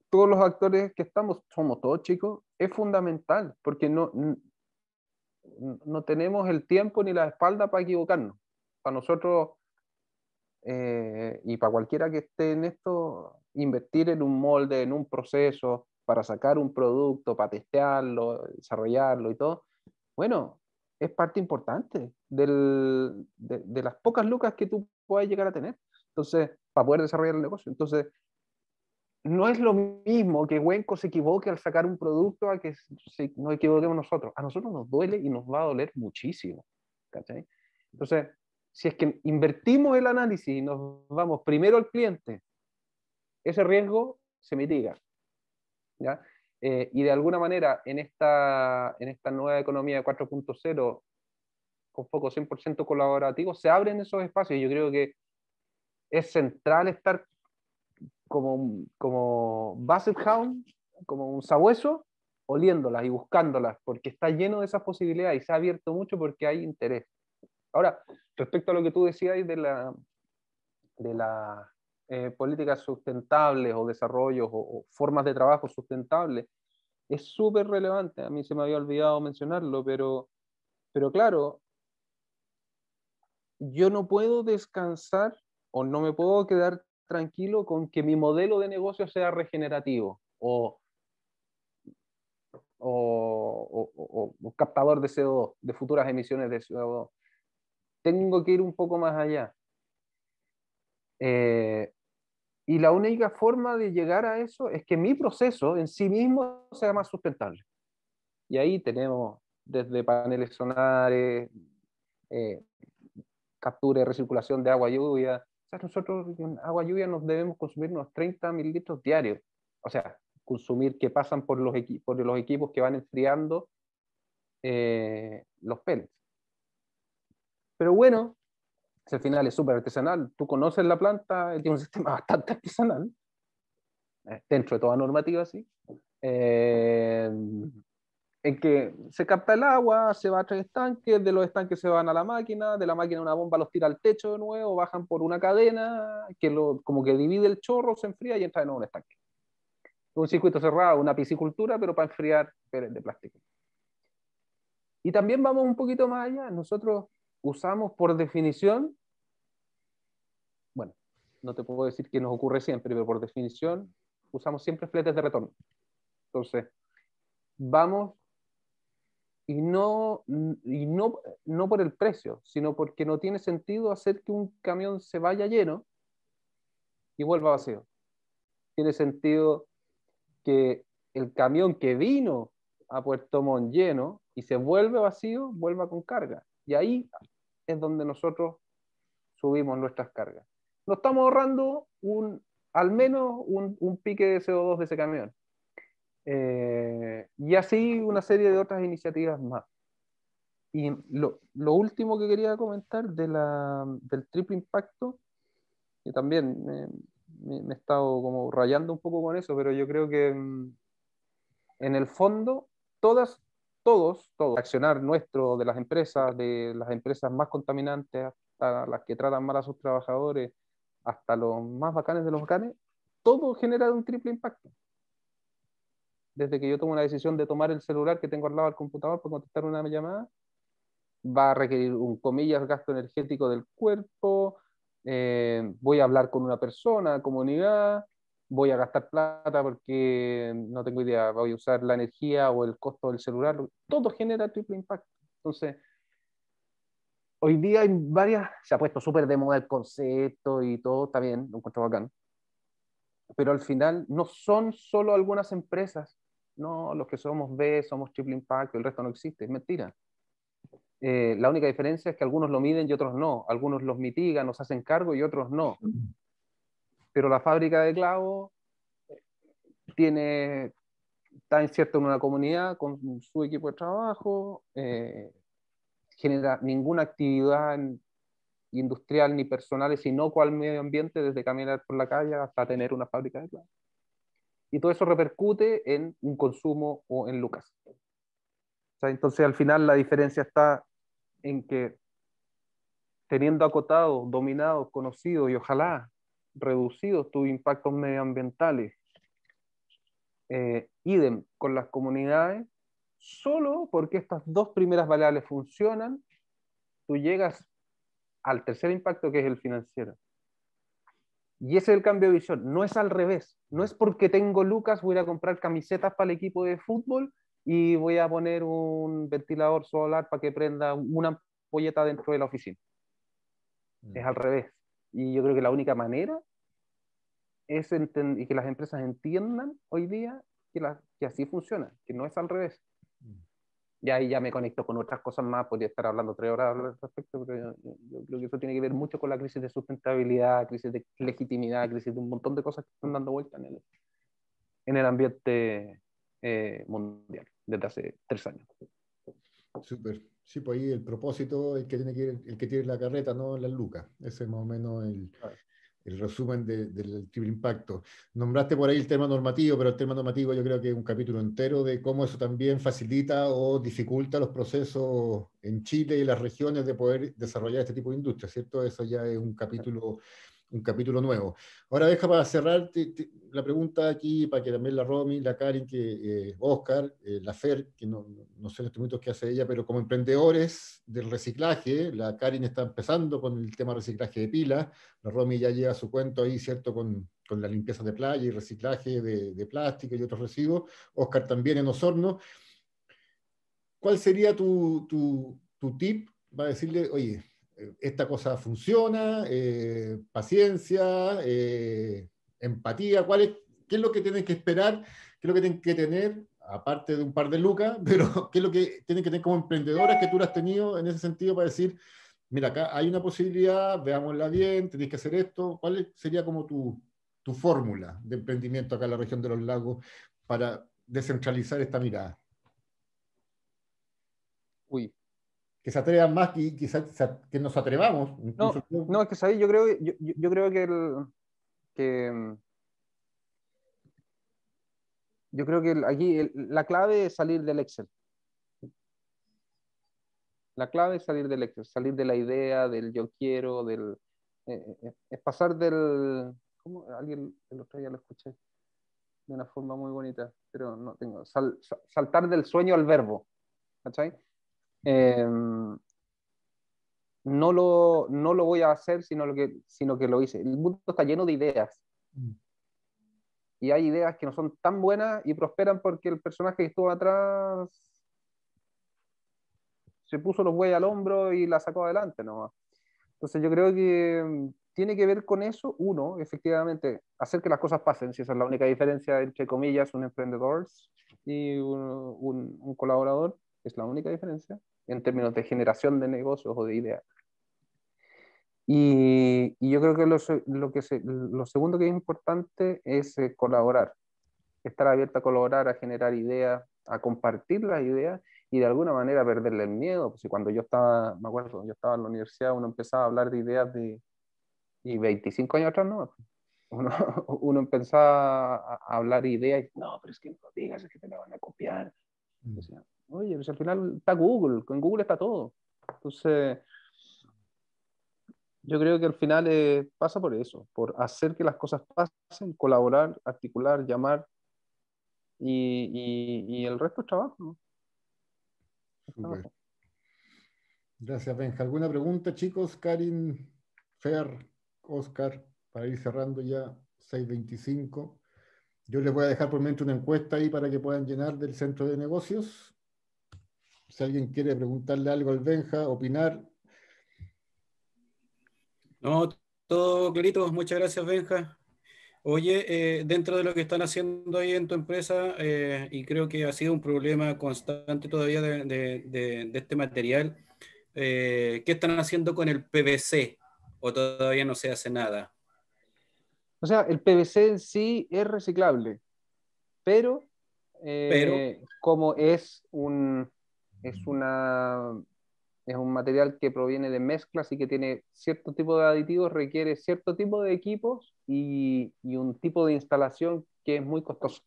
todos los actores que estamos, somos todos chicos, es fundamental, porque no, no tenemos el tiempo ni la espalda para equivocarnos. Para nosotros eh, y para cualquiera que esté en esto, invertir en un molde, en un proceso para sacar un producto, para testearlo, desarrollarlo y todo, Bueno, es parte importante del, de, de, las pocas lucas que tú puedas llegar a tener. Entonces, para poder desarrollar el negocio. Entonces, no es lo mismo que Wenco se equivoque al sacar un producto a que nos equivoquemos nosotros. A nosotros nos duele y nos va a doler muchísimo. ¿cachai? Entonces, si es que invertimos el análisis y nos vamos primero al cliente, ese riesgo se mitiga. ¿ya? Eh, y de alguna manera, en esta, en esta nueva economía 4.0, con foco 100% colaborativo, se abren esos espacios. Yo creo que es central estar como, como Basset Hound, como un sabueso, oliéndolas y buscándolas, porque está lleno de esas posibilidades y se ha abierto mucho porque hay interés. Ahora, respecto a lo que tú decías de la, de la eh, políticas sustentables o desarrollos o, formas de trabajo sustentables, es súper relevante. A mí se me había olvidado mencionarlo, pero, pero claro, yo no puedo descansar o no me puedo quedar tranquilo con que mi modelo de negocio sea regenerativo o, o, captador de CO2, de futuras emisiones de CO2. Tengo que ir un poco más allá. Eh, y la única forma de llegar a eso es que mi proceso en sí mismo sea más sustentable. Y ahí tenemos desde paneles solares, eh, captura y recirculación de agua lluvia, nosotros en agua lluvia nos debemos consumir unos 30 mililitros diarios. O sea, consumir que pasan por los, por los equipos que van enfriando eh, los pellets. Pero bueno, al final es súper artesanal, tú conoces la planta, tiene un sistema bastante artesanal, eh, dentro de toda normativa, sí. Eh, en que se capta el agua, se va a tres estanques, de los estanques se van a la máquina, de la máquina una bomba los tira al techo de nuevo, bajan por una cadena que lo, como que divide el chorro, se enfría y entra de nuevo un estanque. Un circuito cerrado, una piscicultura, pero para enfriar de plástico. Y también vamos un poquito más allá. Nosotros usamos por definición, bueno, no te puedo decir que nos ocurre siempre, pero por definición usamos siempre fletes de retorno. Entonces, vamos y no, y no, no por el precio, sino porque no tiene sentido hacer que un camión se vaya lleno y vuelva vacío. Tiene sentido que el camión que vino a Puerto Montt lleno y se vuelve vacío, vuelva con carga. Y ahí es donde nosotros subimos nuestras cargas. Nos estamos ahorrando un, al menos un, un pique de CO2 de ese camión. Eh, y así una serie de otras iniciativas más. Y lo, lo último que quería comentar de la, del triple impacto, que también me, me, he estado como rayando un poco con eso, pero yo creo que mm, en el fondo todas, todos, todo, accionar nuestro de las empresas, de las empresas más contaminantes hasta las que tratan mal a sus trabajadores, hasta los más bacanes de los bacanes, todo genera un triple impacto. Desde que yo tomo la decisión de tomar el celular que tengo al lado del computador para contestar una llamada, va a requerir un comillas gasto energético del cuerpo, eh, voy a hablar con una persona, comunidad, voy a gastar plata porque no tengo idea, voy a usar la energía o el costo del celular, todo genera triple impacto. Entonces, hoy día hay varias, se ha puesto súper de moda el concepto y todo, está bien, lo encuentro bacán. Pero al final no son solo algunas empresas no, los que somos B somos triple impacto, el resto no existe, es mentira. Eh, la única diferencia es que algunos lo miden y otros no, algunos los mitigan, nos hacen cargo y otros no. Pero la fábrica de clavos tiene, está incierto en una comunidad con su equipo de trabajo, eh, genera ninguna actividad industrial ni personal, sino cual medio ambiente, desde caminar por la calle hasta tener una fábrica de clavos y todo eso repercute en un consumo o en lucas. entonces al final la diferencia está en que teniendo acotado, dominado, conocido y ojalá reducidos tus impactos medioambientales, eh, idem con las comunidades, solo porque estas dos primeras variables funcionan, tú llegas al tercer impacto que es el financiero. Y ese es el cambio de visión. No es al revés. No es porque tengo lucas, voy a comprar camisetas para el equipo de fútbol y voy a poner un ventilador solar para que prenda una ampolleta dentro de la oficina. Mm. Es al revés. Y yo creo que la única manera es y que las empresas entiendan hoy día que, que así funciona, que no es al revés. Mm. Y ahí ya me conecto con otras cosas más, podría estar hablando tres horas al respecto, pero yo, creo que eso tiene que ver mucho con la crisis de sustentabilidad, crisis de legitimidad, crisis de un montón de cosas que están dando vuelta en el, en el ambiente eh, mundial desde hace tres años. Súper. Sí, pues ahí el propósito, el que tiene que el que tiene la carreta, no las lucas. Ese es más o menos el, el resumen del triple impacto. Nombraste por ahí el tema normativo, pero el tema normativo yo creo que es un capítulo entero de cómo eso también facilita o dificulta los procesos en Chile y las regiones de poder desarrollar este tipo de industria, ¿cierto? Eso ya es un capítulo un capítulo nuevo. Ahora deja para cerrar la pregunta aquí, para que también la Romy, la Karin, que eh, Oscar, eh, la Fer, que no, no, sé estos minutos qué hace ella, pero como emprendedores del reciclaje, la Karin está empezando con el tema reciclaje de pilas, la Romy ya lleva su cuento ahí, ¿cierto?, con, con la limpieza de playa y reciclaje de, de, plástico y otros residuos, Oscar también en Osorno. ¿Cuál sería tu, tu, tu tip para decirle, oye, esta cosa funciona, eh, paciencia, eh, empatía, ¿cuál es, ¿qué es lo que tienen que esperar? ¿Qué es lo que tienen que tener, aparte de un par de lucas, pero qué es lo que tienen que tener como emprendedoras que tú has tenido en ese sentido para decir, mira, acá hay una posibilidad, veámosla bien, tenéis que hacer esto, ¿cuál sería como tu, tu fórmula de emprendimiento acá en la región de los lagos para descentralizar esta mirada? Uy, que se atrevan más quizás que nos atrevamos. No, no, es que ¿sabes? yo creo, yo, yo creo que, el, que yo creo que aquí la clave es salir del Excel. La clave es salir del Excel, salir de la idea, del yo quiero, del eh, eh, es pasar del ¿cómo? alguien el otro día lo escuché de una forma muy bonita, pero no tengo saltar del sueño al verbo. ¿Cachai? Em, no, lo, no lo voy a hacer, sino, lo que, sino que lo hice. El mundo está lleno de ideas. Mm. Y hay ideas que no son tan buenas y prosperan porque el personaje que estuvo atrás se puso los bueyes al hombro y la sacó adelante nomás. Entonces yo creo que em, tiene que ver con eso, uno, efectivamente, hacer que las cosas pasen, si esa es la única diferencia entre comillas, un emprendedor y un, un colaborador, es la única diferencia en términos de generación de negocios o de ideas. Y, yo creo que lo, lo que lo segundo que es importante es eh, colaborar, estar abierto a colaborar, a generar ideas, a compartir las ideas y de alguna manera perderle el miedo. Pues, cuando yo estaba, me acuerdo, yo estaba en la universidad, uno empezaba a hablar de ideas de, y 25 años atrás, ¿no? Uno, uno empezaba a, hablar ideas y, no, pero es que no digas, es que te la van a. Pues al final está Google, con Google está todo. Entonces, yo creo que al final eh, pasa por eso, por hacer que las cosas pasen, colaborar, articular, llamar y, y, el resto es trabajo. Gracias, Benja. ¿Alguna pregunta, chicos? Karin, Fer, Oscar, para ir cerrando ya 6.25. Yo les voy a dejar por mente una encuesta ahí para que puedan llenar del centro de negocios. Si alguien quiere preguntarle algo al Benja, opinar. No, todo clarito. Muchas gracias, Benja. Oye, eh, dentro de lo que están haciendo ahí en tu empresa, eh, y creo que ha sido un problema constante todavía de, este material, eh, ¿qué están haciendo con el PVC? ¿O todavía no se hace nada? O sea, el PVC en sí es reciclable, pero, pero como es un, es, una, es un material que proviene de mezclas y que tiene cierto tipo de aditivos, requiere cierto tipo de equipos y, y un tipo de instalación que es muy costoso.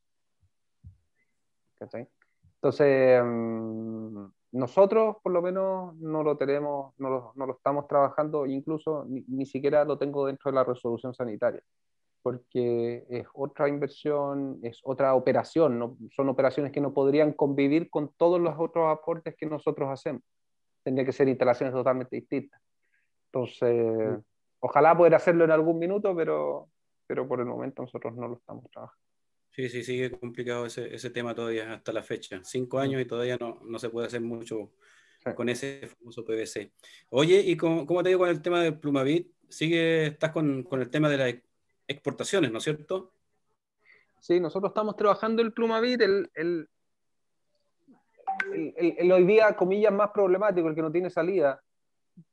Entonces, mm, nosotros por lo menos no lo tenemos, no lo, no lo estamos trabajando, incluso ni, ni, siquiera lo tengo dentro de la resolución sanitaria porque es otra inversión, es otra operación, ¿no? son operaciones que no podrían convivir con todos los otros aportes que nosotros hacemos. Tendría que ser instalaciones totalmente distintas. Entonces, ojalá poder hacerlo en algún minuto, pero, pero por el momento nosotros no lo estamos trabajando. Sí, sí, sigue complicado ese, ese tema todavía hasta la fecha. Cinco años y todavía no, no se puede hacer mucho con ese famoso PVC. Oye, ¿y cómo, cómo te digo con el tema del Plumavit? Sigue, estás con, con, el tema de las exportaciones, ¿no es cierto? Sí, nosotros estamos trabajando el Plumavit, el, el, el, hoy día, comillas, más problemático, el que no tiene salida,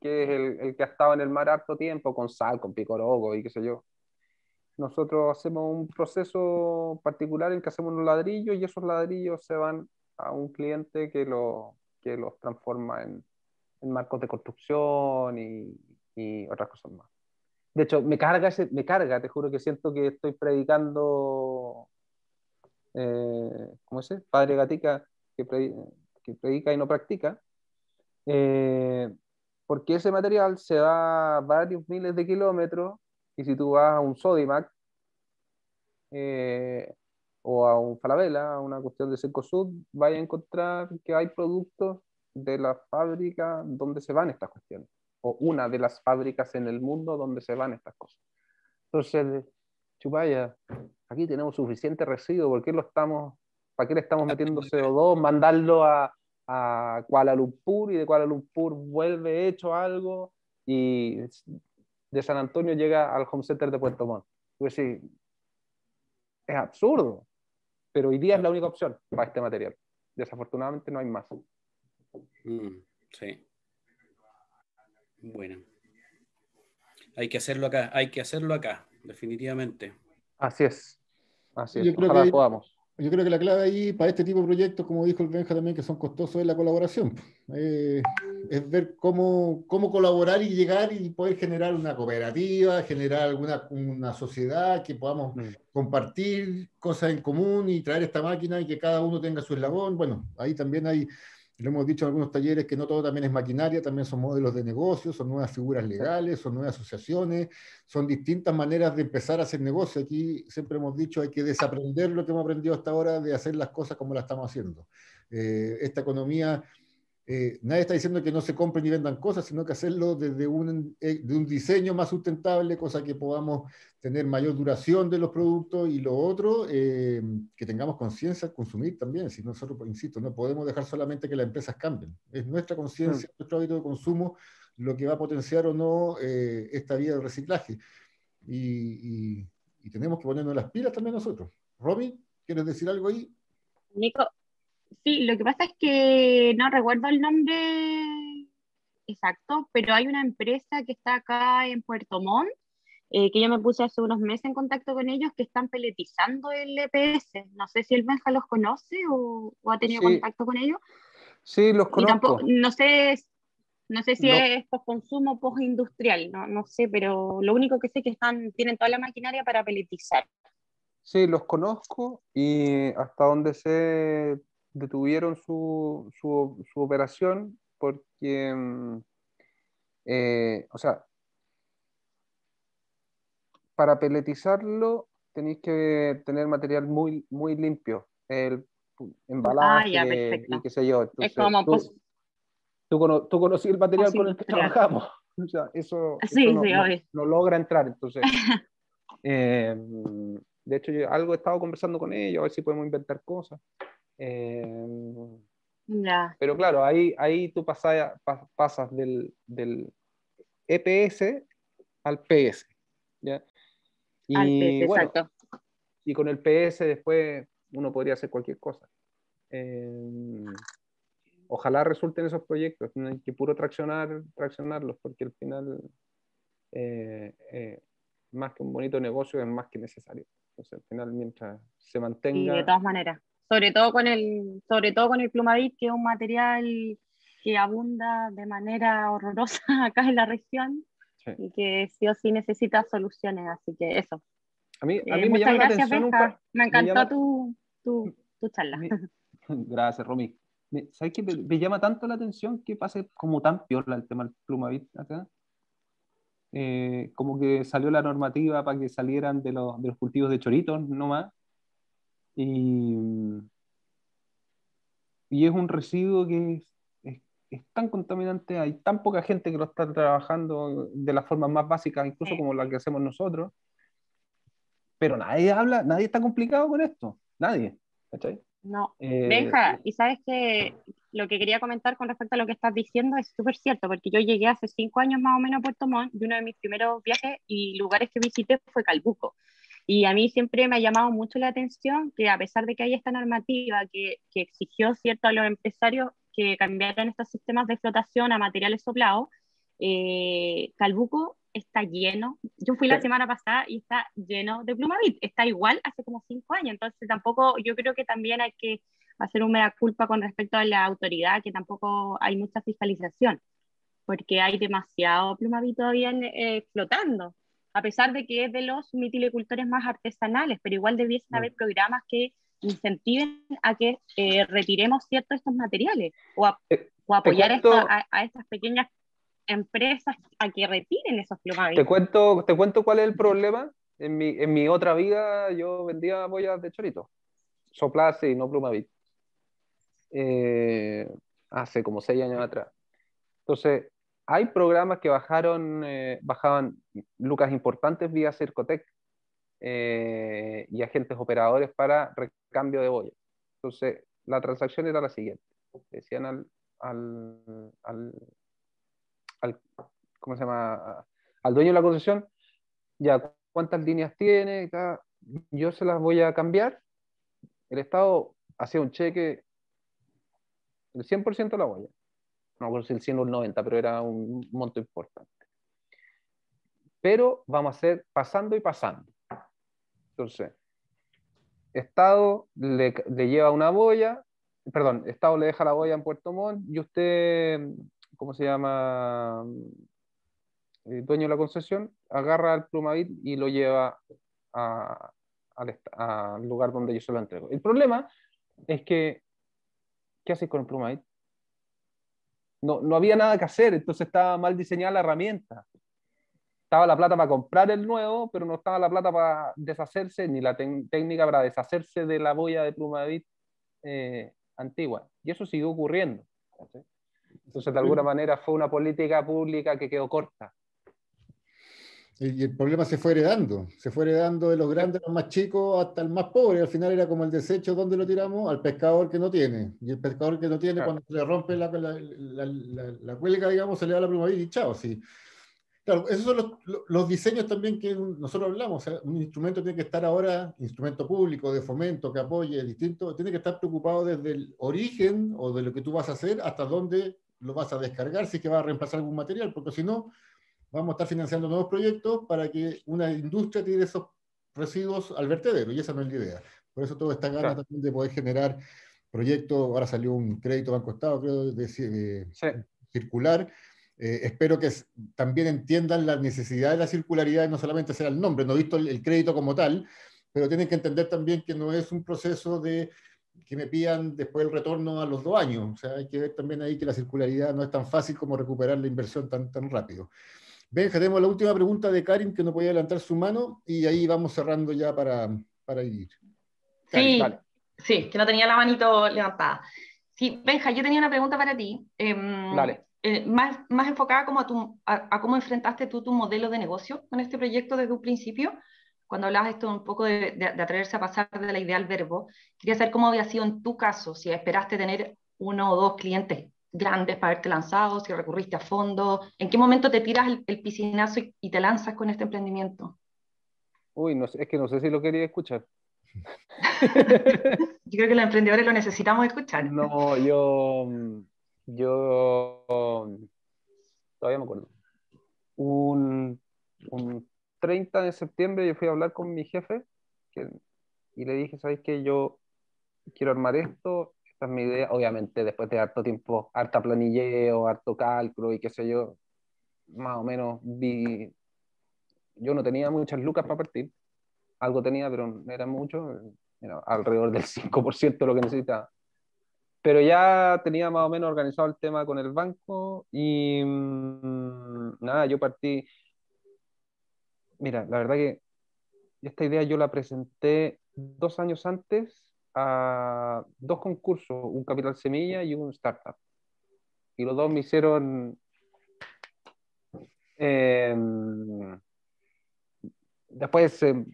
que es el, el que ha estado en el mar harto tiempo, con sal, con picorogo y qué sé yo nosotros hacemos un proceso particular en que hacemos unos ladrillos y esos ladrillos se van a un cliente que, lo, que los transforma en, en marcos de construcción y, y, otras cosas más. De hecho, me carga, ese, me carga, te juro que siento que estoy predicando, eh, ¿cómo es? Padre Gatica, que, predica, que predica y no practica, eh, porque ese material se da varios miles de kilómetros y si tú vas a un Sodimac eh, o a un Falabella, a una cuestión de Secosud, vas a encontrar que hay productos de la fábrica donde se van estas cuestiones, o una de las fábricas en el mundo donde se van estas cosas. Entonces, chupaya, aquí tenemos suficiente residuo, ¿por qué lo estamos, para qué le estamos metiendo CO2, mandarlo a, a Kuala Lumpur y de Kuala Lumpur vuelve hecho algo y de San Antonio llega al home center de Puerto Montt. Pues sí, es absurdo, pero hoy día es la única opción para este material. Desafortunadamente no hay más. Mm, sí. Bueno. Hay que hacerlo acá, hay que hacerlo acá, definitivamente. Así es. Así es. Yo Ojalá creo que podamos yo creo que la clave ahí para este tipo de proyectos, como dijo el Benja también, que son costosos, es la colaboración. Eh, es ver cómo, cómo colaborar y llegar y poder generar una cooperativa, generar alguna una sociedad que podamos mm. compartir cosas en común y traer esta máquina y que cada uno tenga su eslabón. Bueno, ahí también hay lo hemos dicho en algunos talleres que no todo también es maquinaria, también son modelos de negocio, son nuevas figuras legales, son nuevas asociaciones, son distintas maneras de empezar a hacer negocio. Aquí siempre hemos dicho hay que desaprender lo que hemos aprendido hasta ahora de hacer las cosas como las estamos haciendo. Eh, esta economía eh, nadie está diciendo que no se compren y vendan cosas, sino que hacerlo desde un, eh, de un diseño más sustentable, cosa que podamos tener mayor duración de los productos y lo otro, eh, que tengamos conciencia al consumir también. Si nosotros, insisto, no podemos dejar solamente que las empresas cambien. Es nuestra conciencia, mm. nuestro hábito de consumo lo que va a potenciar o no esta vía de reciclaje. Y, y, y tenemos que ponernos las pilas también nosotros. Romy, ¿quieres decir algo ahí? Nico, Sí, lo que pasa es que no recuerdo el nombre exacto, pero hay una empresa que está acá en Puerto Montt, eh, que yo me puse hace unos meses en contacto con ellos, que están peletizando el EPS. No sé si el Benja los conoce o, ha tenido contacto con ellos. Sí, los conozco. no sé, no sé si es post-consumo, post-industrial, no, no sé, pero lo único que sé es que están, tienen toda la maquinaria para peletizar. Sí, los conozco y hasta donde sé detuvieron su, su, su operación porque, mm, eh, o sea, para peletizarlo tenéis que tener material muy, muy limpio, el embalaje ah, y qué sé yo. es como, tú, pues, tú, tú, conocí el material con el que trabajamos. O sea, eso, sí, no, sí, no, no, logra entrar. Entonces, eh, de hecho, yo algo he estado conversando con ellos, a ver si podemos inventar cosas. Eh, pero claro, ahí, ahí tú pasas, pasas del, del, EPS al PS. ¿ya? Y, bueno, y con el PS después uno podría hacer cualquier cosa. Eh, ojalá resulten esos proyectos, no hay que puro traccionar, traccionarlos, porque al final, eh, más que un bonito negocio, es más que necesario. Entonces, al final, mientras se mantenga. Y de todas maneras sobre todo con el, sobre todo con el plumavit, que es un material que abunda de manera horrorosa acá en la región y que sí o sí necesita soluciones, así que eso. A mí, a mí eh, me llama gracias, la atención Me encantó tu, tu, tu, charla. Gracias, Romy. ¿Sabes qué? Me, llama tanto la atención que pase como tan piola el tema del plumavit acá. Eh, como que salió la normativa para que salieran de los, de los cultivos de choritos nomás y, y es un residuo que es, es, tan contaminante, hay tan poca gente que lo está trabajando de la forma más básica, incluso como la que hacemos nosotros. pero nadie habla, nadie está complicado con esto, nadie. ¿cachai? No. Eh, Benja, y sabes que lo que quería comentar con respecto a lo que estás diciendo es súper cierto, porque yo llegué hace cinco años más o menos a Puerto Montt y uno de mis primeros viajes y lugares que visité fue Calbuco. Y a mí siempre me ha llamado mucho la atención que a pesar de que hay esta normativa que, que exigió cierto a los empresarios que cambiaran estos sistemas de flotación a materiales soplados, eh, Calbuco está lleno. Yo fui la Sí. semana pasada y está lleno de plumavit. Está igual hace como cinco años. Entonces tampoco, yo creo que también hay que hacer un mea culpa con respecto a la autoridad, que tampoco hay mucha fiscalización, porque hay demasiado plumavit todavía eh, flotando, a pesar de que es de los mitilicultores más artesanales, pero igual debiesen Mm. haber programas que incentiven a que eh, retiremos ciertos estos materiales o, a- o apoyar cuento- esto- a, a estas pequeñas empresas a que retiren esos plumavit. Te cuento, te cuento cuál es el problema. En mi, en mi otra vida yo vendía bollas de chorito, sopladas y no plumavit. Eh, hace como seis años atrás. Entonces, hay programas que bajaron, eh, bajaban lucas importantes vía Circotec eh, y agentes operadores para recambio de bollas. Entonces, la transacción era la siguiente. Decían al, al, al, ¿cómo se llama? Al dueño de la concesión, ya cuántas líneas tiene, yo se las voy a cambiar. El Estado hacía un cheque el 100% de la boya. No acuerdo si el 100 o el 90, pero era un monto importante. Pero vamos a hacer pasando y pasando. Entonces, Estado le, le lleva una boya, perdón, Estado le deja la boya en Puerto Montt y usted, ¿cómo se llama? El dueño de la concesión, agarra el plumavit y lo lleva al, al lugar donde yo se lo entrego. El problema es que, ¿qué haces con el plumavit? No, no había nada que hacer, entonces estaba mal diseñada la herramienta. Estaba la plata para comprar el nuevo, pero no estaba la plata para deshacerse, ni la técnica para deshacerse de la boya de plumavit eh, antigua. Y eso siguió ocurriendo. ¿cachai? Entonces, de alguna manera, fue una política pública que quedó corta. Y el problema se fue heredando, se fue heredando de los grandes, los más chicos, hasta el más pobre. Al final era como el desecho, ¿dónde lo tiramos? Al pescador que no tiene. Y el pescador que no tiene, Claro. cuando se le rompe la, la, la, la- cuelga, digamos, se le da la plumavit y chao, sí. Claro, esos son los, los- diseños también que nosotros hablamos. o sea, un instrumento tiene que estar ahora, instrumento público, de fomento, que apoye, distinto, tiene que estar preocupado desde el origen o de lo que tú vas a hacer hasta dónde lo vas a descargar, si es que va a reemplazar algún material, porque si no, vamos a estar financiando nuevos proyectos para que una industria tire esos residuos al vertedero, y esa no es la idea. Por eso toda esta gana Claro. también de poder generar proyectos, ahora salió un crédito Banco Estado, creo, de, de- Sí. circular. Eh, espero que también entiendan la necesidad de la circularidad, no solamente sea el nombre, no he visto el, el crédito como tal, pero tienen que entender también que no es un proceso de que me pidan después el retorno a los dos años. O sea, hay que ver también ahí que la circularidad no es tan fácil como recuperar la inversión tan, tan rápido. Benja, tenemos la última pregunta de Karin que no podía adelantar su mano y ahí vamos cerrando ya para, para ir. Karin, Sí, dale. sí, que no tenía la manito levantada. Sí, Benja, yo tenía una pregunta para ti, em, Dale. eh, más, más enfocada como a, tu, a, a cómo enfrentaste tú tu modelo de negocio con este proyecto desde un principio. Cuando hablabas esto un poco de, de, de atreverse a pasar de la idea al verbo, quería saber cómo había sido en tu caso, si esperaste tener uno o dos clientes grandes para haberte lanzado, si recurriste a fondo, en qué momento te tiras el, el piscinazo y, y te lanzas con este emprendimiento. Uy, no sé, es que no sé si lo quería escuchar. Yo creo que los emprendedores lo necesitamos escuchar. No, yo, yo, todavía me acuerdo. Un, un 30 de septiembre yo fui a hablar con mi jefe que- y le dije, ¿sabes qué? Yo quiero armar esto, es mi idea. Obviamente, después de harto tiempo, harta planilleo, harto cálculo y qué sé yo, más o menos vi, yo no tenía muchas lucas para partir, algo tenía, pero no era mucho, alrededor del 5% de lo que necesitaba. Pero ya tenía más o menos organizado el tema con el banco y mm, nada, yo partí. Mira, la verdad que esta idea yo la presenté dos años antes a dos concursos, un Capital Semilla y un Startup. Y los dos me hicieron. eh, después se,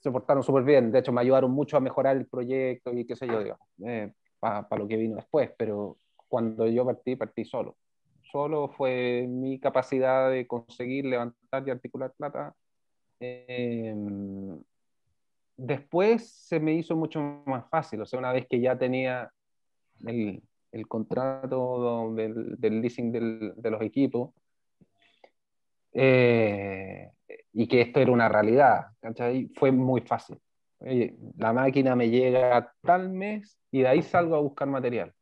se portaron súper bien. De hecho, me ayudaron mucho a mejorar el proyecto y qué sé yo, eh, para lo que vino después. Pero cuando yo partí, partí solo. Solo fue mi capacidad de conseguir levantar y articular plata. Después se me hizo mucho más fácil. O sea, una vez que ya tenía el, el contrato del, del leasing del, de los equipos, eh, y que esto era una realidad, ¿cachai? Fue muy fácil. la máquina me llega tal mes y de ahí salgo a buscar material.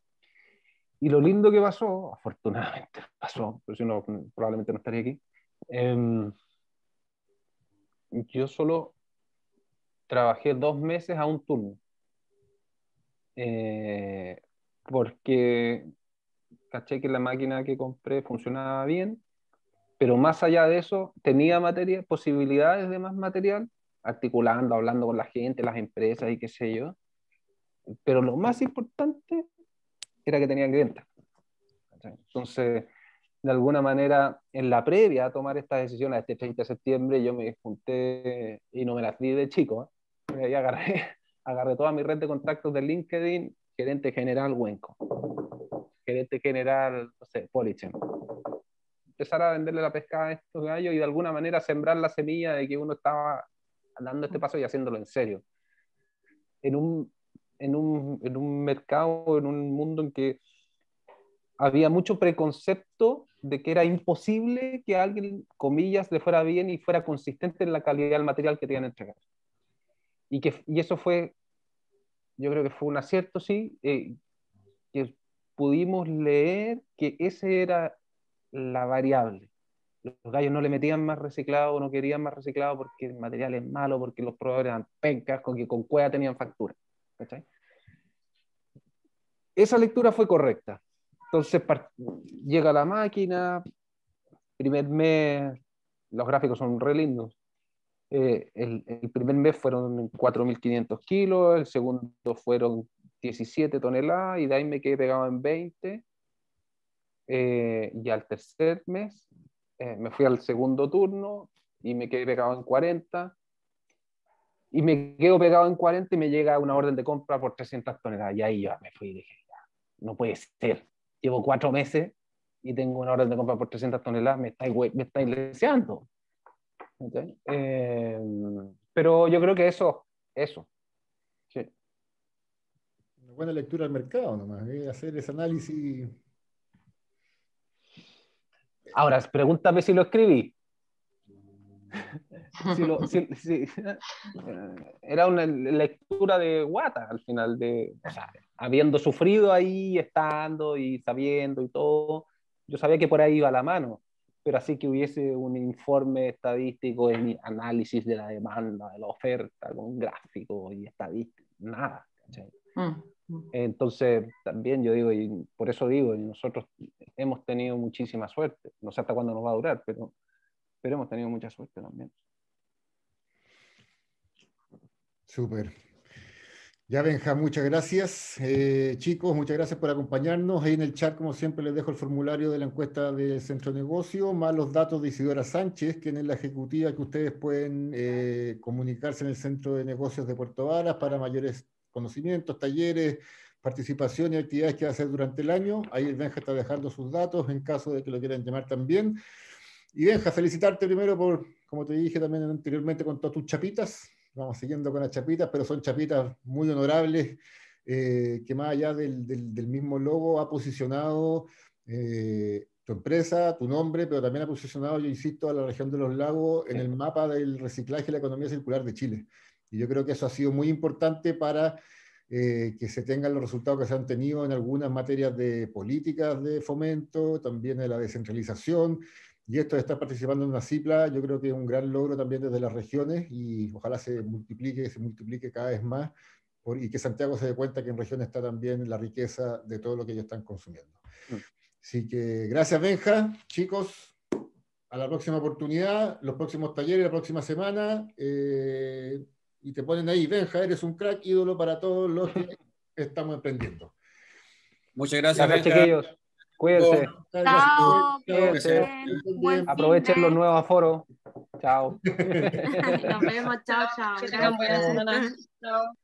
Y lo lindo que pasó, afortunadamente pasó, pero si no, probablemente no estaría aquí, em, yo solo trabajé dos meses a un turno. Eh, porque caché que la máquina que compré funcionaba bien pero más allá de eso, tenía materia, posibilidades de más material, articulando, hablando con la gente, las empresas y qué sé yo. Pero lo más importante era que tenía clientes. Entonces, de alguna manera, en la previa a tomar esta decisión, a este 30 de septiembre, yo me junté y no me las di de chico. ¿eh? Y agarré, agarré toda mi red de contactos de LinkedIn, gerente general Wenco, gerente general, no sé, Polichem, empezar a venderle la pescada a estos gallos y de alguna manera sembrar la semilla de que uno estaba dando este paso y haciéndolo en serio. En un, en un, en un mercado, en un mundo en que había mucho preconcepto de que era imposible que alguien, comillas, le fuera bien y fuera consistente en la calidad del material que tenían entregar. Y, que, y eso fue, yo creo que fue un acierto, sí, eh, que pudimos leer que ese era la variable. Los gallos no le metían más reciclado, no querían más reciclado porque el material es malo, porque los proveedores eran pencas, con con cueva tenían factura. Esa lectura fue correcta. Entonces llega la máquina, primer mes, los gráficos son re lindos. Eh, el, el, primer mes fueron 4.500 kilos, el segundo fueron 17 toneladas y de ahí me quedé pegado en 20 eh, y al tercer mes eh, me fui al segundo turno y me quedé pegado en 40. Y me quedo pegado en 40 y me llega una orden de compra por 300 toneladas. Y ahí ya me fui y dije, no puede ser. Llevo cuatro meses y tengo una orden de compra por 300 toneladas, me estáis, me estáis deseando. Eh, pero yo creo que eso, eso. Sí. Una buena lectura del mercado nomás, hacer ese análisis Ahora, pregúntame si lo escribí. era una lectura de guata al final, de, habiendo sufrido ahí, estando y sabiendo y todo, yo sabía que por ahí iba la mano, pero así que hubiese un informe estadístico en análisis de la demanda, de la oferta, con gráfico y estadístico, nada. Entonces, también yo digo, y por eso digo, y nosotros hemos tenido muchísima suerte. No sé hasta cuándo nos va a durar, pero, pero hemos tenido mucha suerte también. Súper. Ya, Benja, muchas gracias. Eh, chicos, muchas gracias por acompañarnos. Ahí en el chat, como siempre, les dejo el formulario de la encuesta del Centro de Negocio, más los datos de Isidora Sánchez, que es la ejecutiva que ustedes pueden eh, comunicarse en el Centro de Negocios de Puerto Varas para mayores conocimientos, talleres, participación y actividades que va a hacer durante el año. Ahí Benja está dejando sus datos en caso de que lo quieran llamar también. Y Benja, felicitarte primero por, como te dije también anteriormente, con todas tus chapitas. Vamos siguiendo con las chapitas, pero son chapitas muy honorables, eh, que más allá del, del, mismo logo ha posicionado eh, tu empresa, tu nombre, pero también ha posicionado, yo insisto, a la región de los lagos en el mapa del reciclaje y la economía circular de Chile. Y yo creo que eso ha sido muy importante para eh, que se tengan los resultados que se han tenido en algunas materias de políticas de fomento, también de la descentralización. Y esto de estar participando en una CIPLA, yo creo que es un gran logro también desde las regiones y ojalá se multiplique, se multiplique cada vez más y que Santiago se dé cuenta que en regiones está también la riqueza de todo lo que ellos están consumiendo. Mm. Así que gracias Benja, chicos, a la próxima oportunidad, los próximos talleres, la próxima semana. Eh, y te ponen ahí, Benja, eres un crack ídolo para todos los que estamos emprendiendo. Muchas gracias, gracias chiquillos. Cuídense. Chao. Aprovechen los nuevos aforos. chao. Nos vemos, chao, chao. Chao.